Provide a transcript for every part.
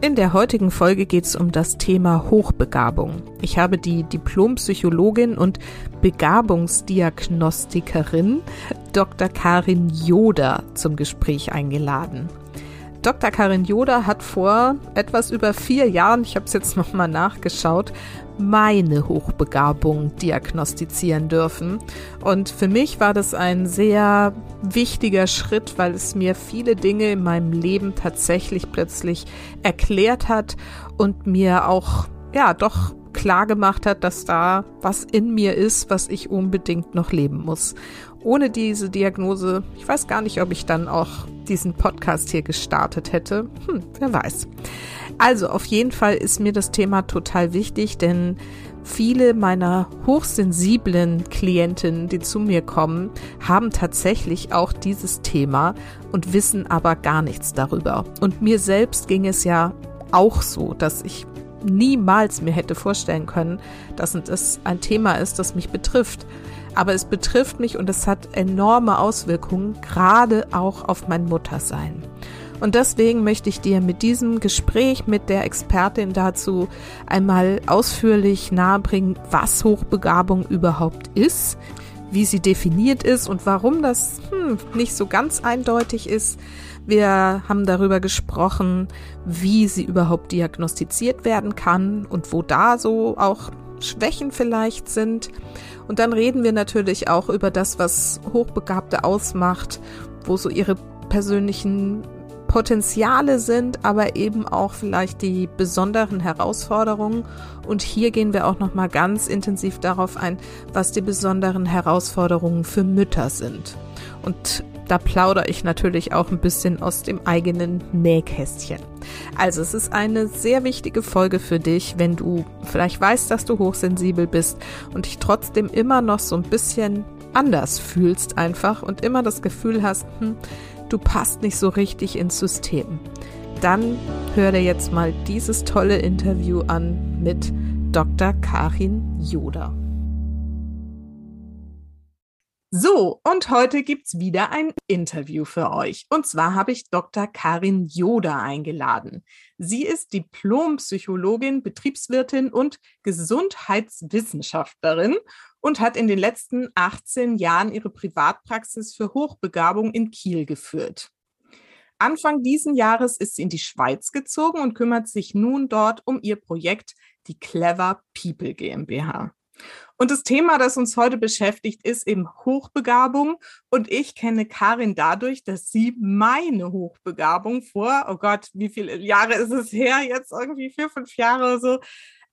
In der heutigen Folge geht es um das Thema Hochbegabung. Ich habe die Diplompsychologin und Begabungsdiagnostikerin Dr. Karin Joda zum Gespräch eingeladen. Dr. Karin Joda hat vor etwas über vier Jahren, ich habe es jetzt nochmal nachgeschaut, meine Hochbegabung diagnostizieren dürfen. Und für mich war das ein sehr wichtiger Schritt, weil es mir viele Dinge in meinem Leben tatsächlich plötzlich erklärt hat und mir auch, ja, doch klar gemacht hat, dass da was in mir ist, was ich unbedingt noch leben muss. Ohne diese Diagnose, ich weiß gar nicht, ob ich dann auch diesen Podcast hier gestartet hätte. Hm, wer weiß. Also auf jeden Fall ist mir das Thema total wichtig, denn viele meiner hochsensiblen Klientinnen, die zu mir kommen, haben tatsächlich auch dieses Thema und wissen aber gar nichts darüber. Und mir selbst ging es ja auch so, dass ich niemals mir hätte vorstellen können, dass es ein Thema ist, das mich betrifft. Aber es betrifft mich und es hat enorme Auswirkungen, gerade auch auf mein Muttersein. Und deswegen möchte ich dir mit diesem Gespräch mit der Expertin dazu einmal ausführlich nahebringen, was Hochbegabung überhaupt ist, wie sie definiert ist und warum das hm, nicht so ganz eindeutig ist. Wir haben darüber gesprochen, wie sie überhaupt diagnostiziert werden kann und wo da so auch Schwächen vielleicht sind. Und dann reden wir natürlich auch über das, was Hochbegabte ausmacht, wo so ihre persönlichen Potenziale sind, aber eben auch vielleicht die besonderen Herausforderungen. Und hier gehen wir auch noch mal ganz intensiv darauf ein, was die besonderen Herausforderungen für Mütter sind. Und da plaudere ich natürlich auch ein bisschen aus dem eigenen Nähkästchen. Also es ist eine sehr wichtige Folge für dich, wenn du vielleicht weißt, dass du hochsensibel bist und dich trotzdem immer noch so ein bisschen anders fühlst einfach und immer das Gefühl hast, hm, du passt nicht so richtig ins System. Dann hör dir jetzt mal dieses tolle Interview an mit Dr. Karin Joda. So, und heute gibt's wieder ein Interview für euch. Und zwar habe ich Dr. Karin Joda eingeladen. Sie ist Diplompsychologin, Betriebswirtin und Gesundheitswissenschaftlerin und hat in den letzten 18 Jahren ihre Privatpraxis für Hochbegabung in Kiel geführt. Anfang diesen Jahres ist sie in die Schweiz gezogen und kümmert sich nun dort um ihr Projekt, die Clever People GmbH. Und das Thema, das uns heute beschäftigt, ist eben Hochbegabung. Und ich kenne Karin dadurch, dass sie meine Hochbegabung vor, oh Gott, wie viele Jahre ist es her? Jetzt irgendwie vier, fünf Jahre oder so,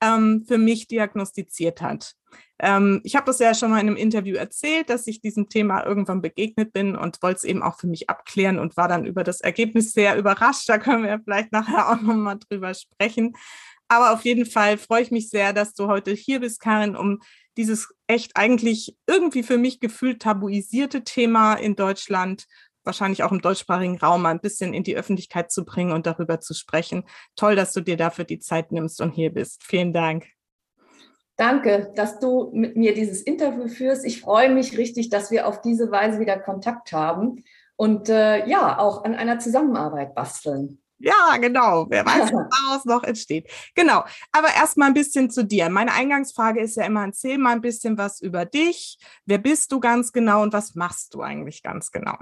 ähm, für mich diagnostiziert hat. Ähm, ich habe das ja schon mal in einem Interview erzählt, dass ich diesem Thema irgendwann begegnet bin und wollte es eben auch für mich abklären und war dann über das Ergebnis sehr überrascht. Da können wir vielleicht nachher auch nochmal drüber sprechen. Aber auf jeden Fall freue ich mich sehr, dass du heute hier bist, Karin, um dieses echt eigentlich irgendwie für mich gefühlt tabuisierte Thema in Deutschland, wahrscheinlich auch im deutschsprachigen Raum, mal ein bisschen in die Öffentlichkeit zu bringen und darüber zu sprechen. Toll, dass du dir dafür die Zeit nimmst und hier bist. Vielen Dank. Danke, dass du mit mir dieses Interview führst. Ich freue mich richtig, dass wir auf diese Weise wieder Kontakt haben und äh, ja, auch an einer Zusammenarbeit basteln. Ja, genau. Wer weiß, was daraus noch entsteht. Genau. Aber erstmal ein bisschen zu dir. Meine Eingangsfrage ist ja immer, erzähl mal ein bisschen was über dich. Wer bist du ganz genau und was machst du eigentlich ganz genau?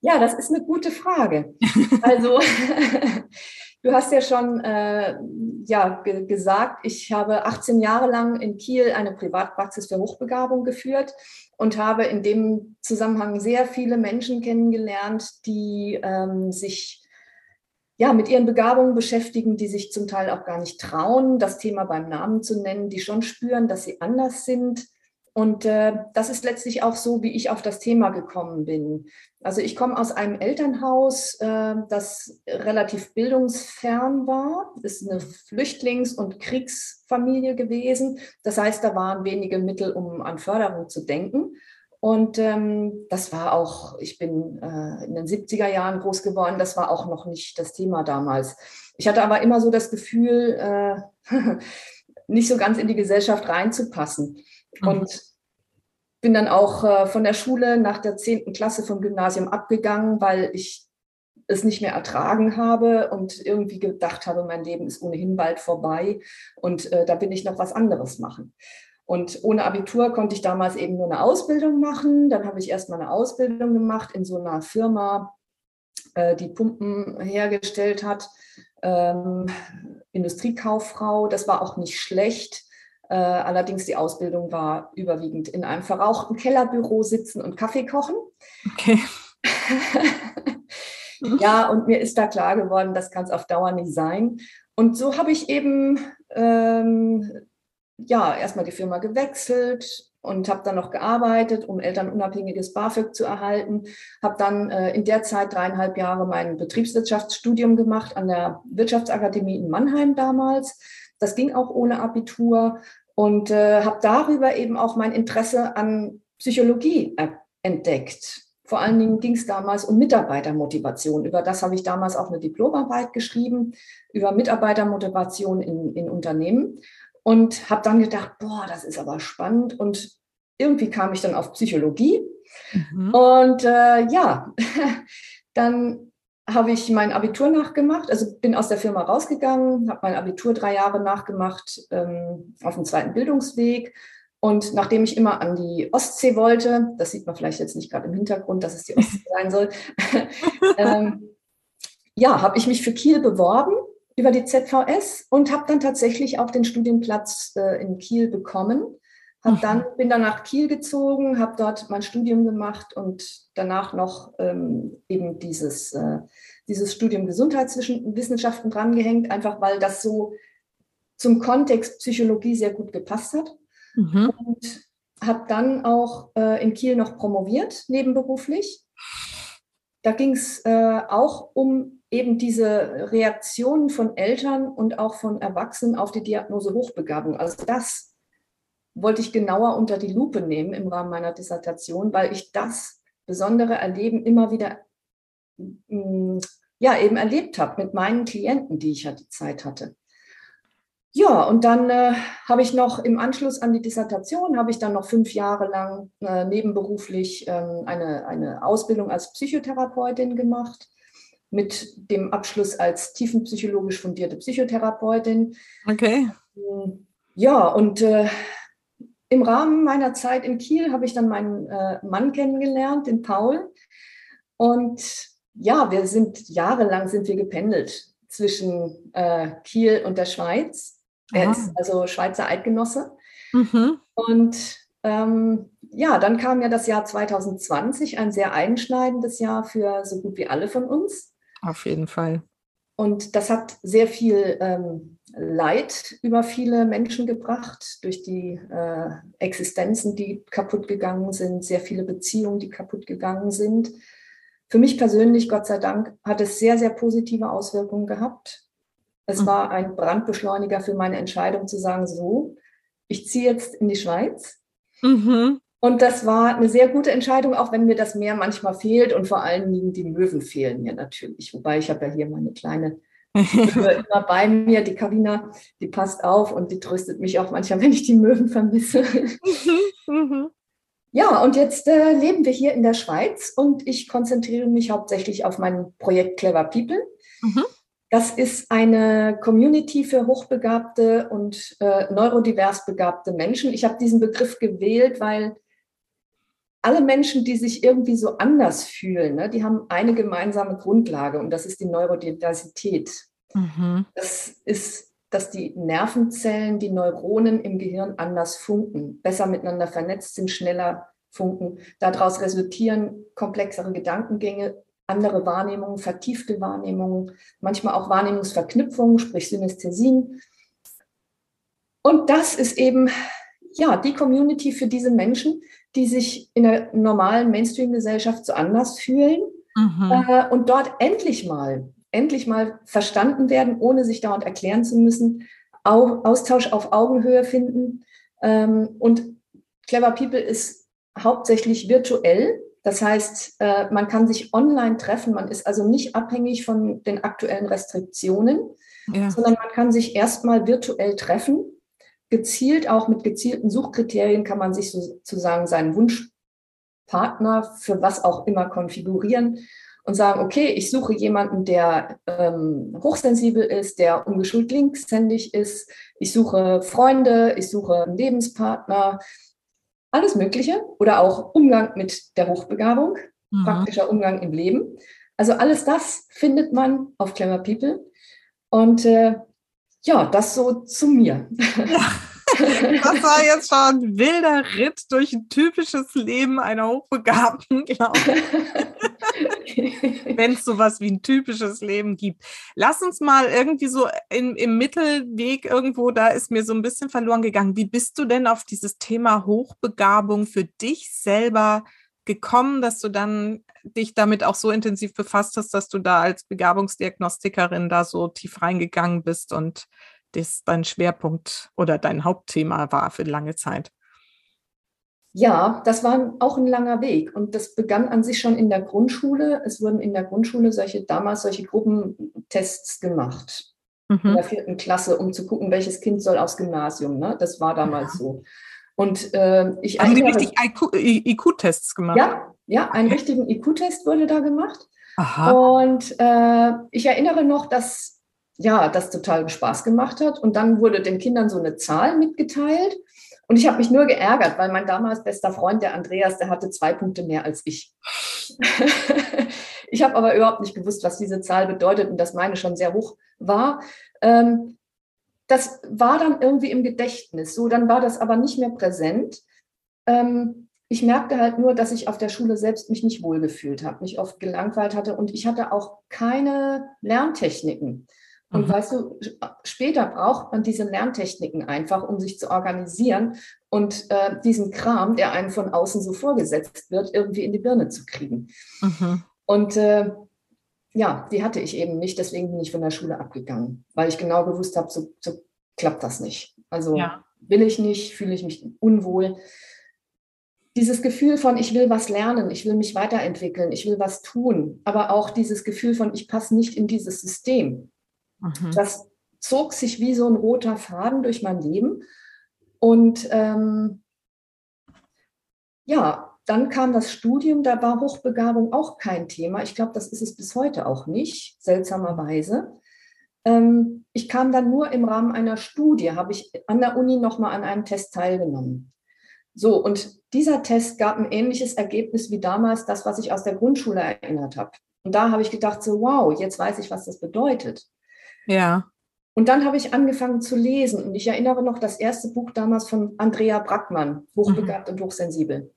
Ja, das ist eine gute Frage. Also, du hast ja schon äh, ja, ge gesagt, ich habe 18 Jahre lang in Kiel eine Privatpraxis für Hochbegabung geführt und habe in dem Zusammenhang sehr viele Menschen kennengelernt, die ähm, sich ja, mit ihren Begabungen beschäftigen, die sich zum Teil auch gar nicht trauen, das Thema beim Namen zu nennen, die schon spüren, dass sie anders sind. Und äh, das ist letztlich auch so, wie ich auf das Thema gekommen bin. Also ich komme aus einem Elternhaus, äh, das relativ bildungsfern war. Es ist eine Flüchtlings- und Kriegsfamilie gewesen. Das heißt, da waren wenige Mittel, um an Förderung zu denken. Und ähm, das war auch, ich bin äh, in den 70er Jahren groß geworden, das war auch noch nicht das Thema damals. Ich hatte aber immer so das Gefühl, äh, nicht so ganz in die Gesellschaft reinzupassen. Mhm. Und bin dann auch äh, von der Schule nach der 10. Klasse vom Gymnasium abgegangen, weil ich es nicht mehr ertragen habe und irgendwie gedacht habe, mein Leben ist ohnehin bald vorbei und äh, da bin ich noch was anderes machen. Und ohne Abitur konnte ich damals eben nur eine Ausbildung machen. Dann habe ich erstmal eine Ausbildung gemacht in so einer Firma, äh, die Pumpen hergestellt hat. Ähm, Industriekauffrau. Das war auch nicht schlecht. Äh, allerdings die Ausbildung war überwiegend in einem verrauchten Kellerbüro sitzen und Kaffee kochen. Okay. ja, und mir ist da klar geworden, das kann es auf Dauer nicht sein. Und so habe ich eben ähm, ja erstmal die Firma gewechselt und habe dann noch gearbeitet, um elternunabhängiges BAföG zu erhalten. Habe dann äh, in der Zeit dreieinhalb Jahre mein Betriebswirtschaftsstudium gemacht an der Wirtschaftsakademie in Mannheim damals. Das ging auch ohne Abitur und äh, habe darüber eben auch mein Interesse an Psychologie entdeckt. Vor allen Dingen ging es damals um Mitarbeitermotivation. Über das habe ich damals auch eine Diplomarbeit geschrieben, über Mitarbeitermotivation in, in Unternehmen. Und habe dann gedacht, boah, das ist aber spannend. Und irgendwie kam ich dann auf Psychologie. Mhm. Und äh, ja, dann habe ich mein Abitur nachgemacht, also bin aus der Firma rausgegangen, habe mein Abitur drei Jahre nachgemacht ähm, auf dem zweiten Bildungsweg. Und nachdem ich immer an die Ostsee wollte, das sieht man vielleicht jetzt nicht gerade im Hintergrund, dass es die Ostsee sein soll, ähm, ja, habe ich mich für Kiel beworben über die ZVS und habe dann tatsächlich auch den Studienplatz äh, in Kiel bekommen. Hab dann, bin dann nach Kiel gezogen, habe dort mein Studium gemacht und danach noch ähm, eben dieses, äh, dieses Studium Gesundheitswissenschaften drangehängt, einfach weil das so zum Kontext Psychologie sehr gut gepasst hat. Mhm. Und habe dann auch äh, in Kiel noch promoviert, nebenberuflich. Da ging es äh, auch um eben diese Reaktionen von Eltern und auch von Erwachsenen auf die Diagnose Hochbegabung. Also das wollte ich genauer unter die Lupe nehmen im Rahmen meiner Dissertation, weil ich das besondere Erleben immer wieder mm, ja eben erlebt habe mit meinen Klienten, die ich ja die Zeit hatte. Ja, und dann äh, habe ich noch im Anschluss an die Dissertation, habe ich dann noch fünf Jahre lang äh, nebenberuflich ähm, eine, eine Ausbildung als Psychotherapeutin gemacht, mit dem Abschluss als tiefenpsychologisch fundierte Psychotherapeutin. Okay. Ja, und äh, im Rahmen meiner Zeit in Kiel habe ich dann meinen äh, Mann kennengelernt, den Paul. Und ja, wir sind jahrelang sind wir gependelt zwischen äh, Kiel und der Schweiz. Er ist also Schweizer Eidgenosse. Mhm. Und ähm, ja, dann kam ja das Jahr 2020, ein sehr einschneidendes Jahr für so gut wie alle von uns. Auf jeden Fall. Und das hat sehr viel ähm, Leid über viele Menschen gebracht, durch die äh, Existenzen, die kaputt gegangen sind, sehr viele Beziehungen, die kaputt gegangen sind. Für mich persönlich, Gott sei Dank, hat es sehr, sehr positive Auswirkungen gehabt. Es mhm. war ein Brandbeschleuniger für meine Entscheidung zu sagen, so, ich ziehe jetzt in die Schweiz. Mhm. Und das war eine sehr gute Entscheidung, auch wenn mir das Meer manchmal fehlt und vor allen Dingen die Möwen fehlen mir natürlich. Wobei ich habe ja hier meine kleine immer bei mir, die Karina, die passt auf und die tröstet mich auch manchmal, wenn ich die Möwen vermisse. Mhm. mhm. Ja, und jetzt äh, leben wir hier in der Schweiz und ich konzentriere mich hauptsächlich auf mein Projekt Clever People. Mhm. Das ist eine Community für hochbegabte und äh, neurodivers begabte Menschen. Ich habe diesen Begriff gewählt, weil alle Menschen, die sich irgendwie so anders fühlen, ne, die haben eine gemeinsame Grundlage und das ist die Neurodiversität. Mhm. Das ist, dass die Nervenzellen, die Neuronen im Gehirn anders funken, besser miteinander vernetzt sind, schneller funken. Daraus resultieren komplexere Gedankengänge, andere Wahrnehmungen, vertiefte Wahrnehmungen, manchmal auch Wahrnehmungsverknüpfungen, sprich Synästhesien. Und das ist eben ja die Community für diese Menschen, die sich in der normalen Mainstream-Gesellschaft so anders fühlen mhm. äh, und dort endlich mal, endlich mal verstanden werden, ohne sich dauernd erklären zu müssen, Au Austausch auf Augenhöhe finden. Ähm, und Clever People ist hauptsächlich virtuell. Das heißt, äh, man kann sich online treffen. Man ist also nicht abhängig von den aktuellen Restriktionen, ja. sondern man kann sich erstmal virtuell treffen. Gezielt, auch mit gezielten Suchkriterien kann man sich sozusagen seinen Wunschpartner für was auch immer konfigurieren und sagen, okay, ich suche jemanden, der ähm, hochsensibel ist, der ungeschult linkshändig ist. Ich suche Freunde, ich suche einen Lebenspartner, alles Mögliche oder auch Umgang mit der Hochbegabung, mhm. praktischer Umgang im Leben. Also alles das findet man auf Clever People. Und äh, ja, das so zu mir. Ja. Das war jetzt schon ein wilder Ritt durch ein typisches Leben einer Hochbegabten, glaube ich. Wenn es sowas wie ein typisches Leben gibt. Lass uns mal irgendwie so in, im Mittelweg irgendwo, da ist mir so ein bisschen verloren gegangen. Wie bist du denn auf dieses Thema Hochbegabung für dich selber gekommen, dass du dann dich damit auch so intensiv befasst hast, dass du da als Begabungsdiagnostikerin da so tief reingegangen bist und das dein Schwerpunkt oder dein Hauptthema war für lange Zeit? Ja, das war auch ein langer Weg und das begann an sich schon in der Grundschule. Es wurden in der Grundschule solche damals solche Gruppentests gemacht mhm. in der vierten Klasse, um zu gucken, welches Kind soll aufs Gymnasium. Ne? Das war damals ja. so. Und äh, ich die richtig IQ-Tests gemacht. Ja, ja, einen okay. richtigen IQ-Test wurde da gemacht. Aha. Und äh, ich erinnere noch, dass ja, das total Spaß gemacht hat. Und dann wurde den Kindern so eine Zahl mitgeteilt. Und ich habe mich nur geärgert, weil mein damals bester Freund, der Andreas, der hatte zwei Punkte mehr als ich. ich habe aber überhaupt nicht gewusst, was diese Zahl bedeutet und dass meine schon sehr hoch war. Ähm, das war dann irgendwie im Gedächtnis. So, dann war das aber nicht mehr präsent. Ähm, ich merkte halt nur, dass ich auf der Schule selbst mich nicht wohlgefühlt habe, mich oft gelangweilt hatte und ich hatte auch keine Lerntechniken. Und mhm. weißt du, später braucht man diese Lerntechniken einfach, um sich zu organisieren und äh, diesen Kram, der einem von außen so vorgesetzt wird, irgendwie in die Birne zu kriegen. Mhm. Und äh, ja, die hatte ich eben nicht, deswegen bin ich von der Schule abgegangen, weil ich genau gewusst habe, so, so klappt das nicht. Also ja. will ich nicht, fühle ich mich unwohl. Dieses Gefühl von, ich will was lernen, ich will mich weiterentwickeln, ich will was tun, aber auch dieses Gefühl von, ich passe nicht in dieses System. Mhm. Das zog sich wie so ein roter Faden durch mein Leben. Und ähm, ja, dann kam das Studium, da war Hochbegabung auch kein Thema. Ich glaube, das ist es bis heute auch nicht, seltsamerweise. Ähm, ich kam dann nur im Rahmen einer Studie, habe ich an der Uni nochmal an einem Test teilgenommen. So, und dieser Test gab ein ähnliches Ergebnis wie damals das, was ich aus der Grundschule erinnert habe. Und da habe ich gedacht, so, wow, jetzt weiß ich, was das bedeutet. Ja. Und dann habe ich angefangen zu lesen. Und ich erinnere noch das erste Buch damals von Andrea Brackmann, Hochbegabt mhm. und Hochsensibel.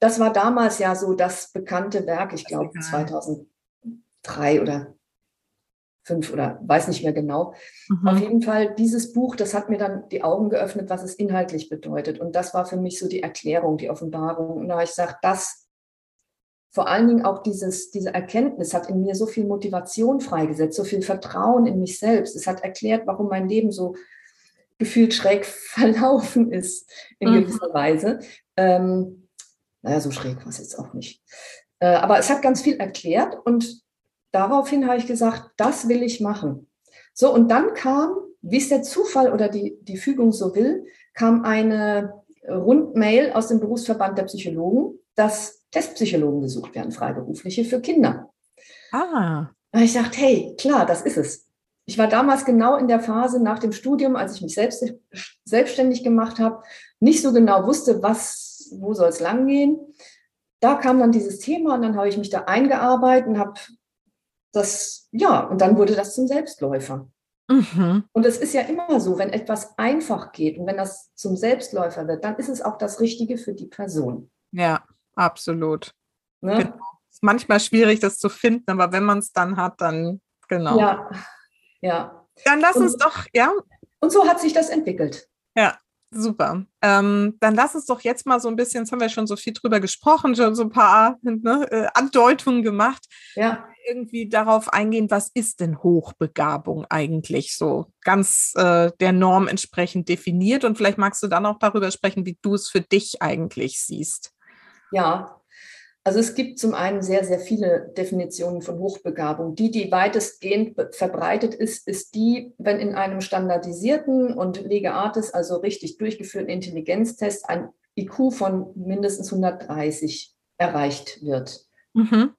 Das war damals ja so das bekannte Werk, ich glaube 2003 oder 5 oder weiß nicht mehr genau. Mhm. Auf jeden Fall, dieses Buch, das hat mir dann die Augen geöffnet, was es inhaltlich bedeutet. Und das war für mich so die Erklärung, die Offenbarung. Und da habe ich gesagt, das vor allen Dingen auch dieses, diese Erkenntnis hat in mir so viel Motivation freigesetzt, so viel Vertrauen in mich selbst. Es hat erklärt, warum mein Leben so gefühlt schräg verlaufen ist in mhm. gewisser Weise. Ähm, naja, so schräg war es jetzt auch nicht. Äh, aber es hat ganz viel erklärt und daraufhin habe ich gesagt, das will ich machen. So, und dann kam, wie es der Zufall oder die, die Fügung so will, kam eine Rundmail aus dem Berufsverband der Psychologen, dass Testpsychologen gesucht werden, freiberufliche für Kinder. Ah. Und ich dachte, hey, klar, das ist es. Ich war damals genau in der Phase nach dem Studium, als ich mich selbst, selbstständig gemacht habe, nicht so genau wusste, was, wo soll es langgehen. Da kam dann dieses Thema und dann habe ich mich da eingearbeitet und habe das, ja, und dann wurde das zum Selbstläufer. Mhm. Und es ist ja immer so, wenn etwas einfach geht und wenn das zum Selbstläufer wird, dann ist es auch das Richtige für die Person. Ja. Absolut. Ne? Genau. Ist manchmal schwierig, das zu finden, aber wenn man es dann hat, dann genau. Ja, ja. Dann lass und, uns doch, ja. Und so hat sich das entwickelt. Ja, super. Ähm, dann lass uns doch jetzt mal so ein bisschen, jetzt haben wir schon so viel drüber gesprochen, schon so ein paar ne, äh, Andeutungen gemacht. Ja. irgendwie darauf eingehen, was ist denn Hochbegabung eigentlich so ganz äh, der Norm entsprechend definiert? Und vielleicht magst du dann auch darüber sprechen, wie du es für dich eigentlich siehst. Ja, also es gibt zum einen sehr, sehr viele Definitionen von Hochbegabung. Die, die weitestgehend verbreitet ist, ist die, wenn in einem standardisierten und lege artis, also richtig durchgeführten Intelligenztest, ein IQ von mindestens 130 erreicht wird. Mhm.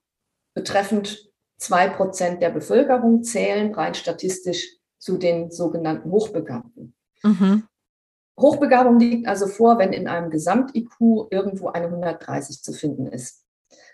Betreffend zwei Prozent der Bevölkerung zählen rein statistisch zu den sogenannten Hochbegabten. Mhm. Hochbegabung liegt also vor, wenn in einem Gesamt-IQ irgendwo eine 130 zu finden ist.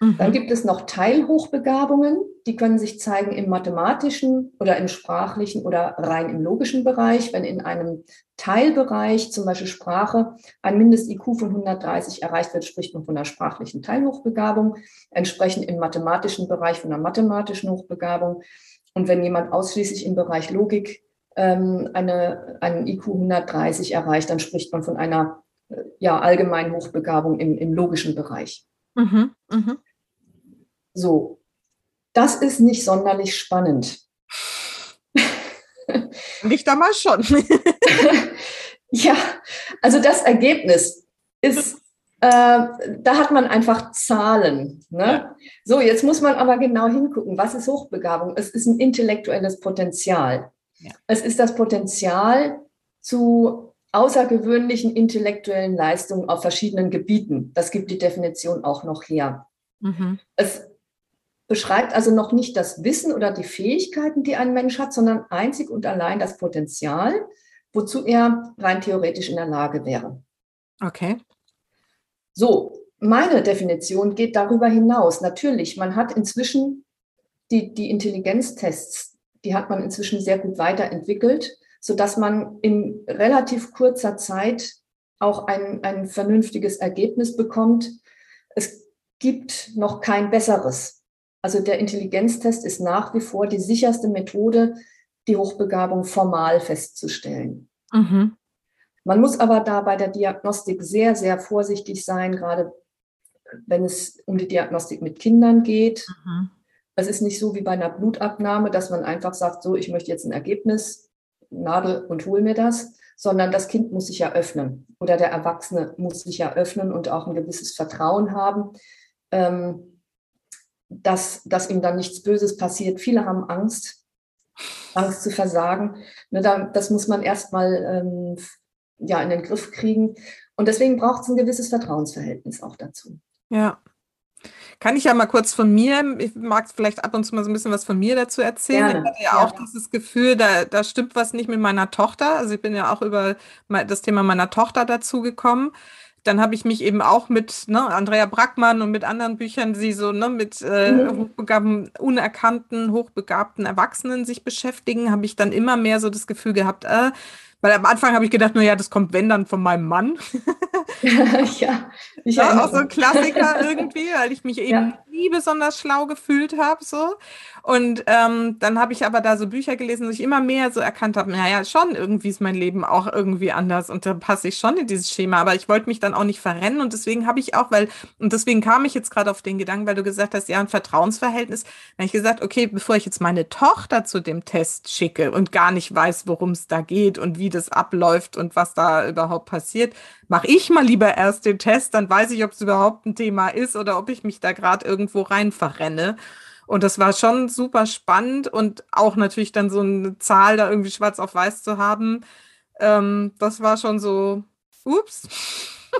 Mhm. Dann gibt es noch Teilhochbegabungen, die können sich zeigen im mathematischen oder im sprachlichen oder rein im logischen Bereich. Wenn in einem Teilbereich, zum Beispiel Sprache, ein Mindest-IQ von 130 erreicht wird, spricht man von einer sprachlichen Teilhochbegabung, entsprechend im mathematischen Bereich von einer mathematischen Hochbegabung. Und wenn jemand ausschließlich im Bereich Logik ähm, eine, einen IQ 130 erreicht, dann spricht man von einer äh, ja, allgemeinen Hochbegabung im, im logischen Bereich. Mhm, mh. So, das ist nicht sonderlich spannend. Nicht einmal schon. ja, also das Ergebnis ist, äh, da hat man einfach Zahlen. Ne? Ja. So, jetzt muss man aber genau hingucken, was ist Hochbegabung? Es ist ein intellektuelles Potenzial. Ja. Es ist das Potenzial zu außergewöhnlichen intellektuellen Leistungen auf verschiedenen Gebieten. Das gibt die Definition auch noch her. Mhm. Es beschreibt also noch nicht das Wissen oder die Fähigkeiten, die ein Mensch hat, sondern einzig und allein das Potenzial, wozu er rein theoretisch in der Lage wäre. Okay. So, meine Definition geht darüber hinaus. Natürlich, man hat inzwischen die, die Intelligenztests, die hat man inzwischen sehr gut weiterentwickelt sodass man in relativ kurzer Zeit auch ein, ein vernünftiges Ergebnis bekommt. Es gibt noch kein besseres. Also der Intelligenztest ist nach wie vor die sicherste Methode, die Hochbegabung formal festzustellen. Mhm. Man muss aber da bei der Diagnostik sehr, sehr vorsichtig sein, gerade wenn es um die Diagnostik mit Kindern geht. Mhm. Es ist nicht so wie bei einer Blutabnahme, dass man einfach sagt, so, ich möchte jetzt ein Ergebnis Nadel und hol mir das, sondern das Kind muss sich ja öffnen oder der Erwachsene muss sich ja öffnen und auch ein gewisses Vertrauen haben, ähm, dass, dass ihm dann nichts Böses passiert. Viele haben Angst, Angst zu versagen. Ne, das muss man erstmal ähm, ja, in den Griff kriegen. Und deswegen braucht es ein gewisses Vertrauensverhältnis auch dazu. Ja, kann ich ja mal kurz von mir, ich mag vielleicht ab und zu mal so ein bisschen was von mir dazu erzählen. Gerne. Ich hatte ja, ja auch dieses Gefühl, da, da stimmt was nicht mit meiner Tochter. Also ich bin ja auch über das Thema meiner Tochter dazu gekommen dann habe ich mich eben auch mit ne, Andrea Brackmann und mit anderen Büchern, die so ne, mit äh, mhm. hochbegabten, unerkannten, hochbegabten Erwachsenen sich beschäftigen, habe ich dann immer mehr so das Gefühl gehabt, äh, weil am Anfang habe ich gedacht, nur ja, das kommt wenn dann von meinem Mann. ja, ich ja, auch so ein Klassiker irgendwie, weil ich mich eben ja. Nie besonders schlau gefühlt habe so. Und ähm, dann habe ich aber da so Bücher gelesen, wo ich immer mehr so erkannt habe, naja, schon irgendwie ist mein Leben auch irgendwie anders und da passe ich schon in dieses Schema. Aber ich wollte mich dann auch nicht verrennen und deswegen habe ich auch, weil, und deswegen kam ich jetzt gerade auf den Gedanken, weil du gesagt hast, ja, ein Vertrauensverhältnis. Dann habe ich gesagt, okay, bevor ich jetzt meine Tochter zu dem Test schicke und gar nicht weiß, worum es da geht und wie das abläuft und was da überhaupt passiert, mache ich mal lieber erst den Test, dann weiß ich, ob es überhaupt ein Thema ist oder ob ich mich da gerade irgendwo rein verrenne. Und das war schon super spannend und auch natürlich dann so eine Zahl da irgendwie schwarz auf weiß zu haben. Ähm, das war schon so, ups.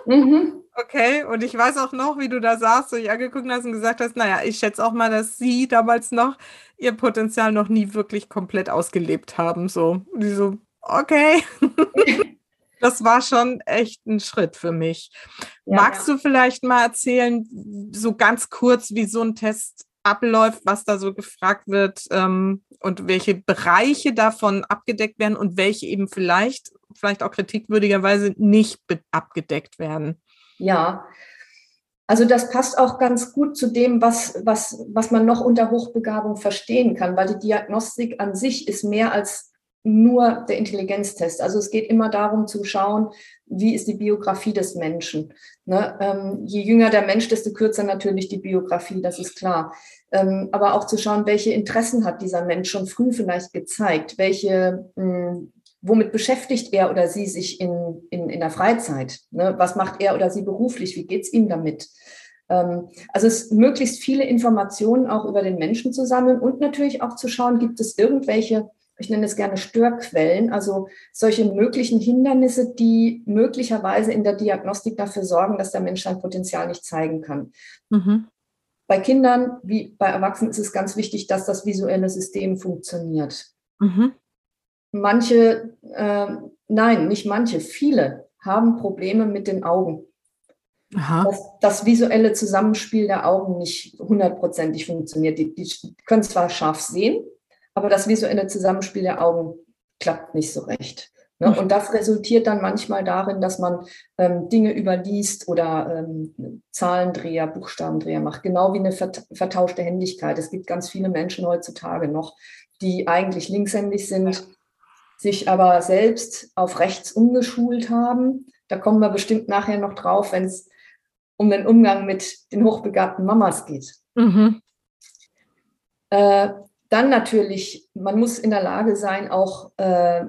Mhm. Okay, und ich weiß auch noch, wie du da saßt, so ich angeguckt hast und gesagt hast, naja, ich schätze auch mal, dass sie damals noch ihr Potenzial noch nie wirklich komplett ausgelebt haben. So, die so, okay. das war schon echt ein Schritt für mich. Ja, Magst ja. du vielleicht mal erzählen, so ganz kurz, wie so ein Test abläuft, was da so gefragt wird ähm, und welche Bereiche davon abgedeckt werden und welche eben vielleicht, vielleicht auch kritikwürdigerweise nicht abgedeckt werden. Ja, also das passt auch ganz gut zu dem, was, was, was man noch unter Hochbegabung verstehen kann, weil die Diagnostik an sich ist mehr als nur der Intelligenztest. Also es geht immer darum zu schauen, wie ist die Biografie des Menschen. Ne? Ähm, je jünger der Mensch, desto kürzer natürlich die Biografie, das ist klar. Ähm, aber auch zu schauen, welche Interessen hat dieser Mensch schon früh vielleicht gezeigt, welche, mh, hm, womit beschäftigt er oder sie sich in, in, in der Freizeit? Ne? Was macht er oder sie beruflich? Wie geht es ihm damit? Ähm, also es möglichst viele Informationen auch über den Menschen zu sammeln und natürlich auch zu schauen, gibt es irgendwelche ich nenne es gerne Störquellen, also solche möglichen Hindernisse, die möglicherweise in der Diagnostik dafür sorgen, dass der Mensch sein Potenzial nicht zeigen kann. Mhm. Bei Kindern wie bei Erwachsenen ist es ganz wichtig, dass das visuelle System funktioniert. Mhm. Manche, äh, nein, nicht manche, viele haben Probleme mit den Augen. Dass das visuelle Zusammenspiel der Augen nicht hundertprozentig funktioniert. Die, die können zwar scharf sehen, aber das visuelle Zusammenspiel der Augen klappt nicht so recht. Ne? Und das resultiert dann manchmal darin, dass man ähm, Dinge überliest oder ähm, Zahlendreher, Buchstabendreher macht, genau wie eine vertauschte Händigkeit. Es gibt ganz viele Menschen heutzutage noch, die eigentlich linkshändig sind, sich aber selbst auf rechts umgeschult haben. Da kommen wir bestimmt nachher noch drauf, wenn es um den Umgang mit den hochbegabten Mamas geht. Mhm. Äh, dann natürlich, man muss in der Lage sein, auch äh,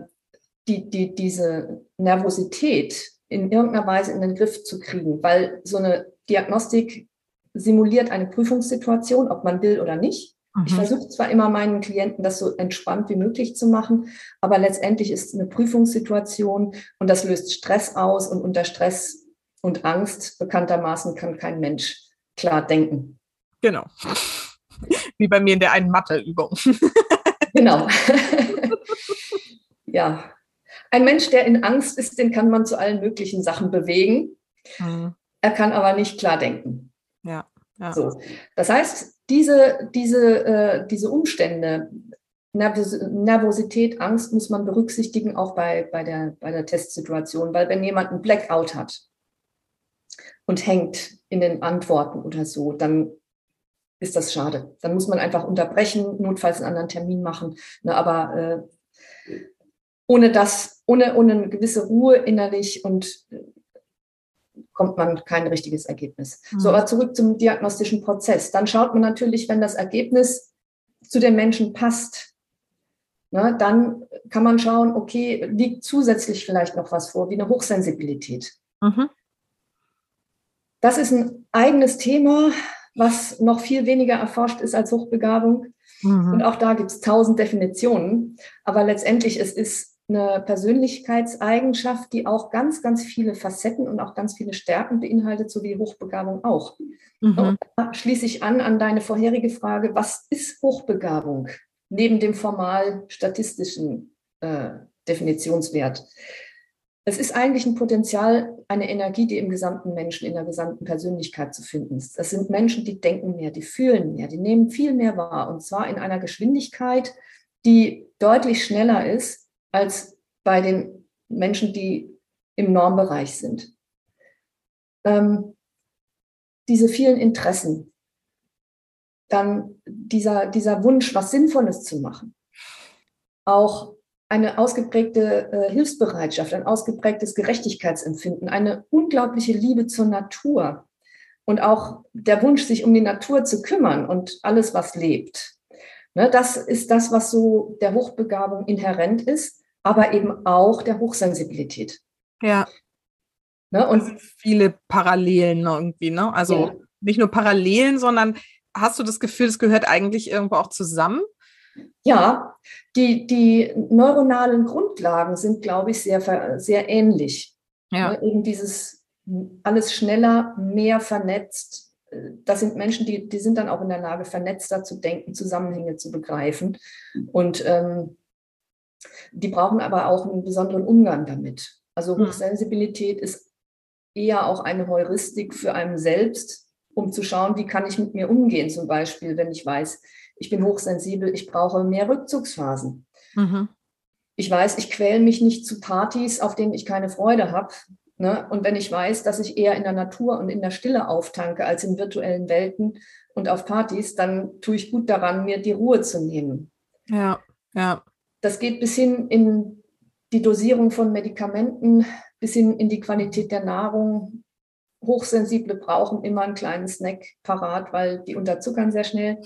die, die, diese Nervosität in irgendeiner Weise in den Griff zu kriegen, weil so eine Diagnostik simuliert eine Prüfungssituation, ob man will oder nicht. Mhm. Ich versuche zwar immer meinen Klienten das so entspannt wie möglich zu machen, aber letztendlich ist es eine Prüfungssituation und das löst Stress aus und unter Stress und Angst bekanntermaßen kann kein Mensch klar denken. Genau. Wie bei mir in der einen Matheübung. genau. ja. Ein Mensch, der in Angst ist, den kann man zu allen möglichen Sachen bewegen. Mhm. Er kann aber nicht klar denken. Ja. ja. So. Das heißt, diese, diese, äh, diese Umstände, Nervosität, Angst muss man berücksichtigen, auch bei, bei, der, bei der Testsituation, weil wenn jemand einen Blackout hat und hängt in den Antworten oder so, dann ist das schade. Dann muss man einfach unterbrechen, notfalls einen anderen Termin machen. Ne, aber äh, ohne das, ohne, ohne eine gewisse Ruhe innerlich und äh, kommt man kein richtiges Ergebnis. Mhm. So, aber zurück zum diagnostischen Prozess. Dann schaut man natürlich, wenn das Ergebnis zu den Menschen passt, ne, dann kann man schauen, okay, liegt zusätzlich vielleicht noch was vor, wie eine Hochsensibilität. Mhm. Das ist ein eigenes Thema was noch viel weniger erforscht ist als Hochbegabung. Mhm. Und auch da gibt es tausend Definitionen. Aber letztendlich es ist eine Persönlichkeitseigenschaft, die auch ganz, ganz viele Facetten und auch ganz viele Stärken beinhaltet, so wie Hochbegabung auch. Mhm. Und da schließe ich an an deine vorherige Frage, was ist Hochbegabung neben dem formal statistischen äh, Definitionswert? Es ist eigentlich ein Potenzial, eine Energie, die im gesamten Menschen, in der gesamten Persönlichkeit zu finden ist. Das sind Menschen, die denken mehr, die fühlen mehr, die nehmen viel mehr wahr und zwar in einer Geschwindigkeit, die deutlich schneller ist als bei den Menschen, die im Normbereich sind. Ähm, diese vielen Interessen, dann dieser, dieser Wunsch, was Sinnvolles zu machen, auch eine ausgeprägte äh, Hilfsbereitschaft, ein ausgeprägtes Gerechtigkeitsempfinden, eine unglaubliche Liebe zur Natur und auch der Wunsch, sich um die Natur zu kümmern und alles, was lebt. Ne, das ist das, was so der Hochbegabung inhärent ist, aber eben auch der Hochsensibilität. Ja. Ne, und viele Parallelen irgendwie, ne? Also ja. nicht nur Parallelen, sondern hast du das Gefühl, es gehört eigentlich irgendwo auch zusammen? Ja, die, die neuronalen Grundlagen sind, glaube ich, sehr, sehr ähnlich. Ja. Ne, eben dieses alles schneller, mehr vernetzt. Das sind Menschen, die, die sind dann auch in der Lage, vernetzter zu denken, Zusammenhänge zu begreifen. Und ähm, die brauchen aber auch einen besonderen Umgang damit. Also hm. Hochsensibilität ist eher auch eine Heuristik für einen selbst, um zu schauen, wie kann ich mit mir umgehen, zum Beispiel, wenn ich weiß, ich bin hochsensibel, ich brauche mehr Rückzugsphasen. Mhm. Ich weiß, ich quäle mich nicht zu Partys, auf denen ich keine Freude habe. Ne? Und wenn ich weiß, dass ich eher in der Natur und in der Stille auftanke als in virtuellen Welten und auf Partys, dann tue ich gut daran, mir die Ruhe zu nehmen. Ja, ja. das geht bis hin in die Dosierung von Medikamenten, bis hin in die Qualität der Nahrung. Hochsensible brauchen immer einen kleinen Snack parat, weil die unterzuckern sehr schnell.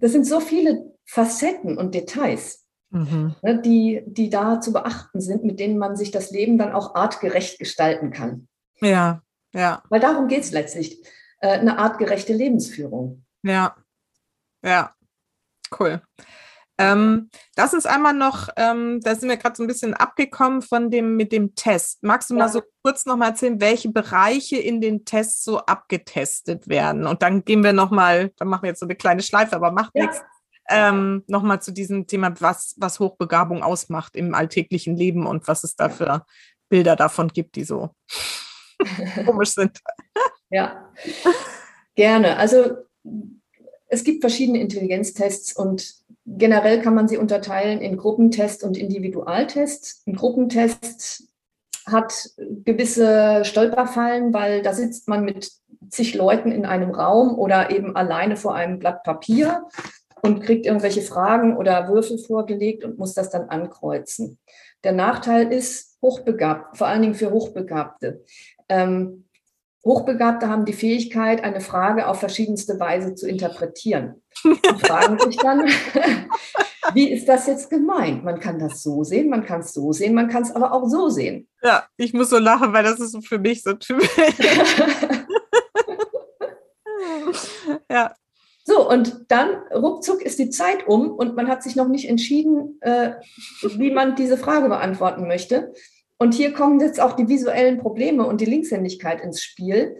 Das sind so viele Facetten und Details, mhm. ne, die, die da zu beachten sind, mit denen man sich das Leben dann auch artgerecht gestalten kann. Ja, ja. Weil darum geht es letztlich. Äh, eine artgerechte Lebensführung. Ja, ja, cool. Ähm, lass uns einmal noch, ähm, da sind wir gerade so ein bisschen abgekommen von dem mit dem Test. Magst du ja. mal so kurz noch mal erzählen, welche Bereiche in den Tests so abgetestet werden? Und dann gehen wir noch mal, dann machen wir jetzt so eine kleine Schleife, aber macht ja. nichts. Ähm, noch mal zu diesem Thema, was, was Hochbegabung ausmacht im alltäglichen Leben und was es da für Bilder davon gibt, die so komisch sind. Ja, gerne. Also es gibt verschiedene Intelligenztests und generell kann man sie unterteilen in Gruppentest und Individualtest. Ein Gruppentest hat gewisse Stolperfallen, weil da sitzt man mit zig Leuten in einem Raum oder eben alleine vor einem Blatt Papier und kriegt irgendwelche Fragen oder Würfel vorgelegt und muss das dann ankreuzen. Der Nachteil ist hochbegabt, vor allen Dingen für Hochbegabte. Ähm, Hochbegabte haben die Fähigkeit, eine Frage auf verschiedenste Weise zu interpretieren. Und fragen sich dann, wie ist das jetzt gemeint? Man kann das so sehen, man kann es so sehen, man kann es aber auch so sehen. Ja, ich muss so lachen, weil das ist für mich so typisch. ja. So, und dann ruckzuck ist die Zeit um und man hat sich noch nicht entschieden, äh, wie man diese Frage beantworten möchte. Und hier kommen jetzt auch die visuellen Probleme und die Linkshändigkeit ins Spiel.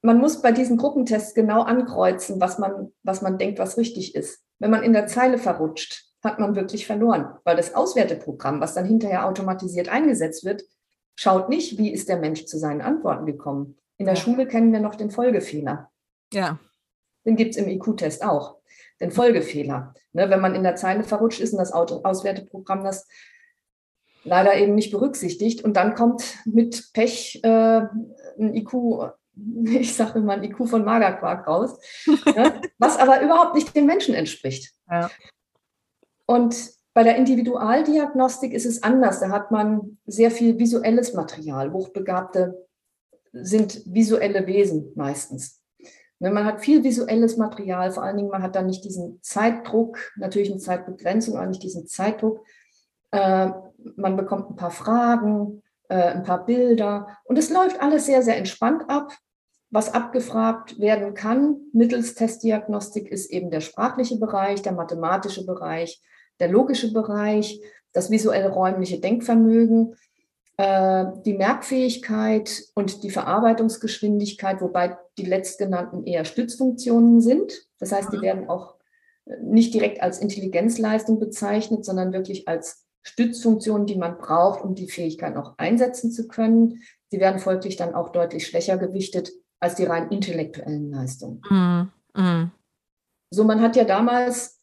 Man muss bei diesen Gruppentests genau ankreuzen, was man, was man denkt, was richtig ist. Wenn man in der Zeile verrutscht, hat man wirklich verloren, weil das Auswerteprogramm, was dann hinterher automatisiert eingesetzt wird, schaut nicht, wie ist der Mensch zu seinen Antworten gekommen. In der ja. Schule kennen wir noch den Folgefehler. Ja. Den gibt es im IQ-Test auch. Den Folgefehler. Ne, wenn man in der Zeile verrutscht ist und das Auswerteprogramm das leider eben nicht berücksichtigt. Und dann kommt mit Pech äh, ein IQ, ich sage immer ein IQ von Magerquark raus, ja, was aber überhaupt nicht dem Menschen entspricht. Ja. Und bei der Individualdiagnostik ist es anders. Da hat man sehr viel visuelles Material. Hochbegabte sind visuelle Wesen meistens. Ne, man hat viel visuelles Material, vor allen Dingen, man hat dann nicht diesen Zeitdruck, natürlich eine Zeitbegrenzung, aber nicht diesen Zeitdruck, äh, man bekommt ein paar Fragen, äh, ein paar Bilder und es läuft alles sehr, sehr entspannt ab. Was abgefragt werden kann mittels Testdiagnostik ist eben der sprachliche Bereich, der mathematische Bereich, der logische Bereich, das visuell-räumliche Denkvermögen, äh, die Merkfähigkeit und die Verarbeitungsgeschwindigkeit, wobei die letztgenannten eher Stützfunktionen sind. Das heißt, die mhm. werden auch nicht direkt als Intelligenzleistung bezeichnet, sondern wirklich als Stützfunktionen, die man braucht, um die Fähigkeit noch einsetzen zu können. Sie werden folglich dann auch deutlich schwächer gewichtet als die rein intellektuellen Leistungen. Mm, mm. So, man hat ja damals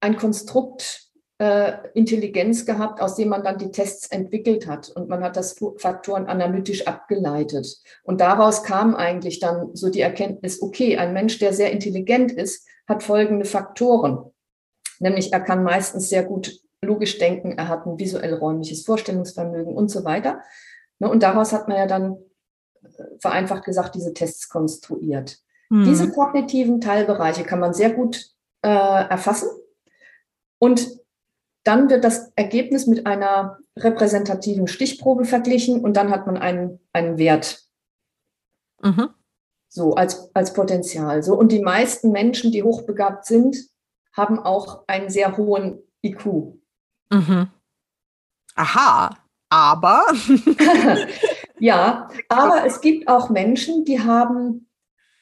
ein Konstrukt äh, Intelligenz gehabt, aus dem man dann die Tests entwickelt hat. Und man hat das Faktoren analytisch abgeleitet. Und daraus kam eigentlich dann so die Erkenntnis, okay, ein Mensch, der sehr intelligent ist, hat folgende Faktoren. Nämlich er kann meistens sehr gut logisch denken, er hat ein visuell-räumliches Vorstellungsvermögen und so weiter. Ne, und daraus hat man ja dann äh, vereinfacht gesagt diese Tests konstruiert. Mhm. Diese kognitiven Teilbereiche kann man sehr gut äh, erfassen und dann wird das Ergebnis mit einer repräsentativen Stichprobe verglichen und dann hat man einen, einen Wert. Mhm. So, als, als Potenzial. So, und die meisten Menschen, die hochbegabt sind, haben auch einen sehr hohen IQ. Mhm. Aha, aber. ja, aber es gibt auch Menschen, die haben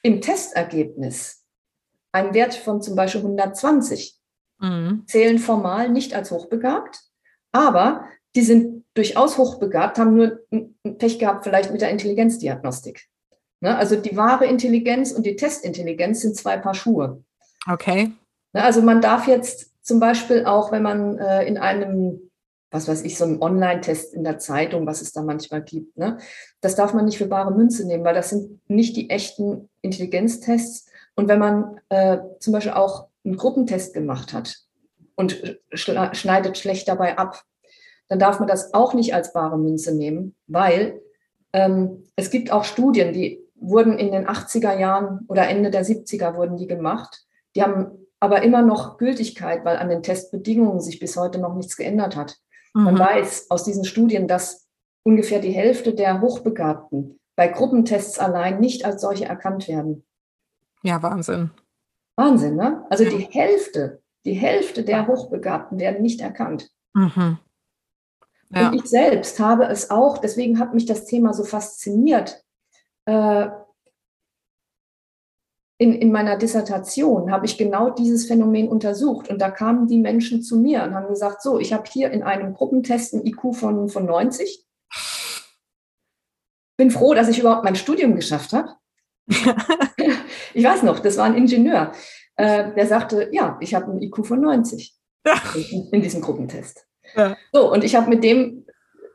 im Testergebnis einen Wert von zum Beispiel 120, mhm. zählen formal nicht als hochbegabt, aber die sind durchaus hochbegabt, haben nur ein Pech gehabt, vielleicht mit der Intelligenzdiagnostik. Ne? Also die wahre Intelligenz und die Testintelligenz sind zwei Paar Schuhe. Okay. Ne? Also man darf jetzt zum Beispiel auch, wenn man äh, in einem, was weiß ich, so einem Online-Test in der Zeitung, was es da manchmal gibt, ne? das darf man nicht für bare Münze nehmen, weil das sind nicht die echten Intelligenztests. Und wenn man äh, zum Beispiel auch einen Gruppentest gemacht hat, und schneidet schlecht dabei ab, dann darf man das auch nicht als bare Münze nehmen, weil ähm, es gibt auch Studien, die wurden in den 80er Jahren oder Ende der 70er wurden die gemacht. Die haben aber immer noch Gültigkeit, weil an den Testbedingungen sich bis heute noch nichts geändert hat. Mhm. Man weiß aus diesen Studien, dass ungefähr die Hälfte der Hochbegabten bei Gruppentests allein nicht als solche erkannt werden. Ja, Wahnsinn. Wahnsinn, ne? Also ja. die Hälfte, die Hälfte der Hochbegabten werden nicht erkannt. Mhm. Ja. Und ich selbst habe es auch, deswegen hat mich das Thema so fasziniert. Äh, in, in meiner Dissertation habe ich genau dieses Phänomen untersucht und da kamen die Menschen zu mir und haben gesagt, so, ich habe hier in einem Gruppentest ein IQ von, von 90. Bin froh, dass ich überhaupt mein Studium geschafft habe. ich weiß noch, das war ein Ingenieur, äh, der sagte, ja, ich habe ein IQ von 90 in, in diesem Gruppentest. Ja. So, und ich habe mit dem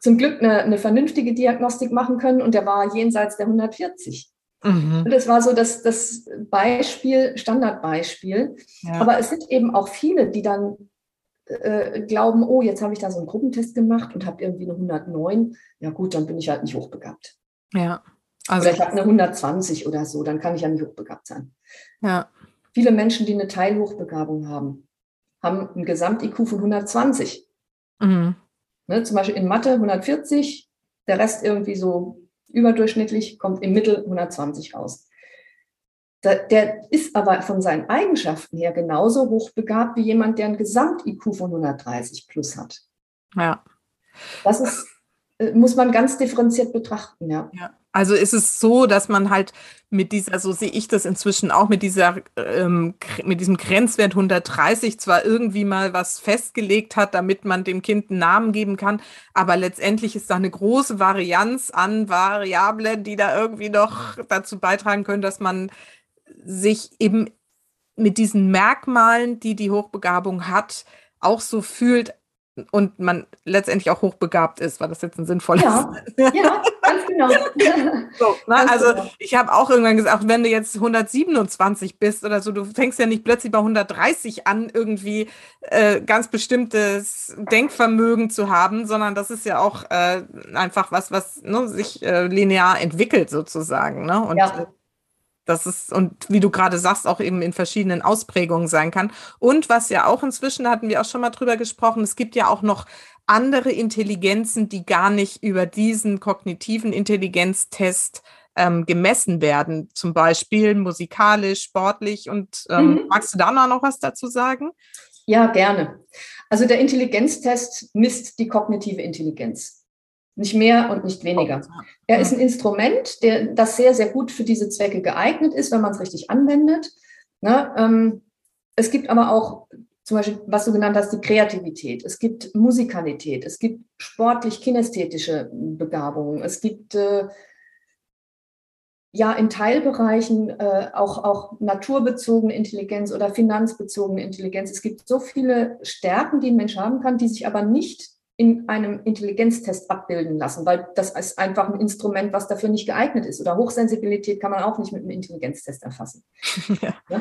zum Glück eine, eine, vernünftige Diagnostik machen können und der war jenseits der 140. Mhm. Und das war so das, das Beispiel, Standardbeispiel. Ja. Aber es sind eben auch viele, die dann äh, glauben, oh, jetzt habe ich da so einen Gruppentest gemacht und habe irgendwie eine 109. Ja gut, dann bin ich halt nicht hochbegabt. Ja. Also oder ich habe eine 120 oder so, dann kann ich ja nicht hochbegabt sein. Ja. Viele Menschen, die eine Teilhochbegabung haben, haben ein Gesamt-IQ von 120. Mhm. Ne, zum Beispiel in Mathe 140, der Rest irgendwie so überdurchschnittlich, kommt im Mittel 120 raus. Der ist aber von seinen Eigenschaften her genauso hochbegabt wie jemand, der ein Gesamt-IQ von 130 plus hat. Ja. Das ist, äh, muss man ganz differenziert betrachten, ja. ja. Also ist es so, dass man halt mit dieser, so sehe ich das inzwischen auch, mit dieser, ähm, mit diesem Grenzwert 130 zwar irgendwie mal was festgelegt hat, damit man dem Kind einen Namen geben kann, aber letztendlich ist da eine große Varianz an Variablen, die da irgendwie noch dazu beitragen können, dass man sich eben mit diesen Merkmalen, die die Hochbegabung hat, auch so fühlt, und man letztendlich auch hochbegabt ist, war das jetzt ein sinnvolles? Ja, ja ganz genau. so, ne? ganz also genau. ich habe auch irgendwann gesagt, wenn du jetzt 127 bist oder so, du fängst ja nicht plötzlich bei 130 an, irgendwie äh, ganz bestimmtes Denkvermögen zu haben, sondern das ist ja auch äh, einfach was, was ne, sich äh, linear entwickelt sozusagen. Ne? Und ja. Äh, das ist, und wie du gerade sagst, auch eben in verschiedenen Ausprägungen sein kann. Und was ja auch inzwischen, hatten wir auch schon mal drüber gesprochen, es gibt ja auch noch andere Intelligenzen, die gar nicht über diesen kognitiven Intelligenztest ähm, gemessen werden. Zum Beispiel musikalisch, sportlich. Und ähm, mhm. magst du da noch was dazu sagen? Ja, gerne. Also der Intelligenztest misst die kognitive Intelligenz. Nicht mehr und nicht weniger. Oh, er ist ein Instrument, der, das sehr, sehr gut für diese Zwecke geeignet ist, wenn man es richtig anwendet. Ne? Ähm, es gibt aber auch zum Beispiel, was du genannt hast, die Kreativität. Es gibt Musikalität. Es gibt sportlich-kinästhetische Begabungen. Es gibt äh, ja in Teilbereichen äh, auch, auch naturbezogene Intelligenz oder finanzbezogene Intelligenz. Es gibt so viele Stärken, die ein Mensch haben kann, die sich aber nicht in einem Intelligenztest abbilden lassen, weil das ist einfach ein Instrument, was dafür nicht geeignet ist. Oder Hochsensibilität kann man auch nicht mit einem Intelligenztest erfassen. Ja. Ja?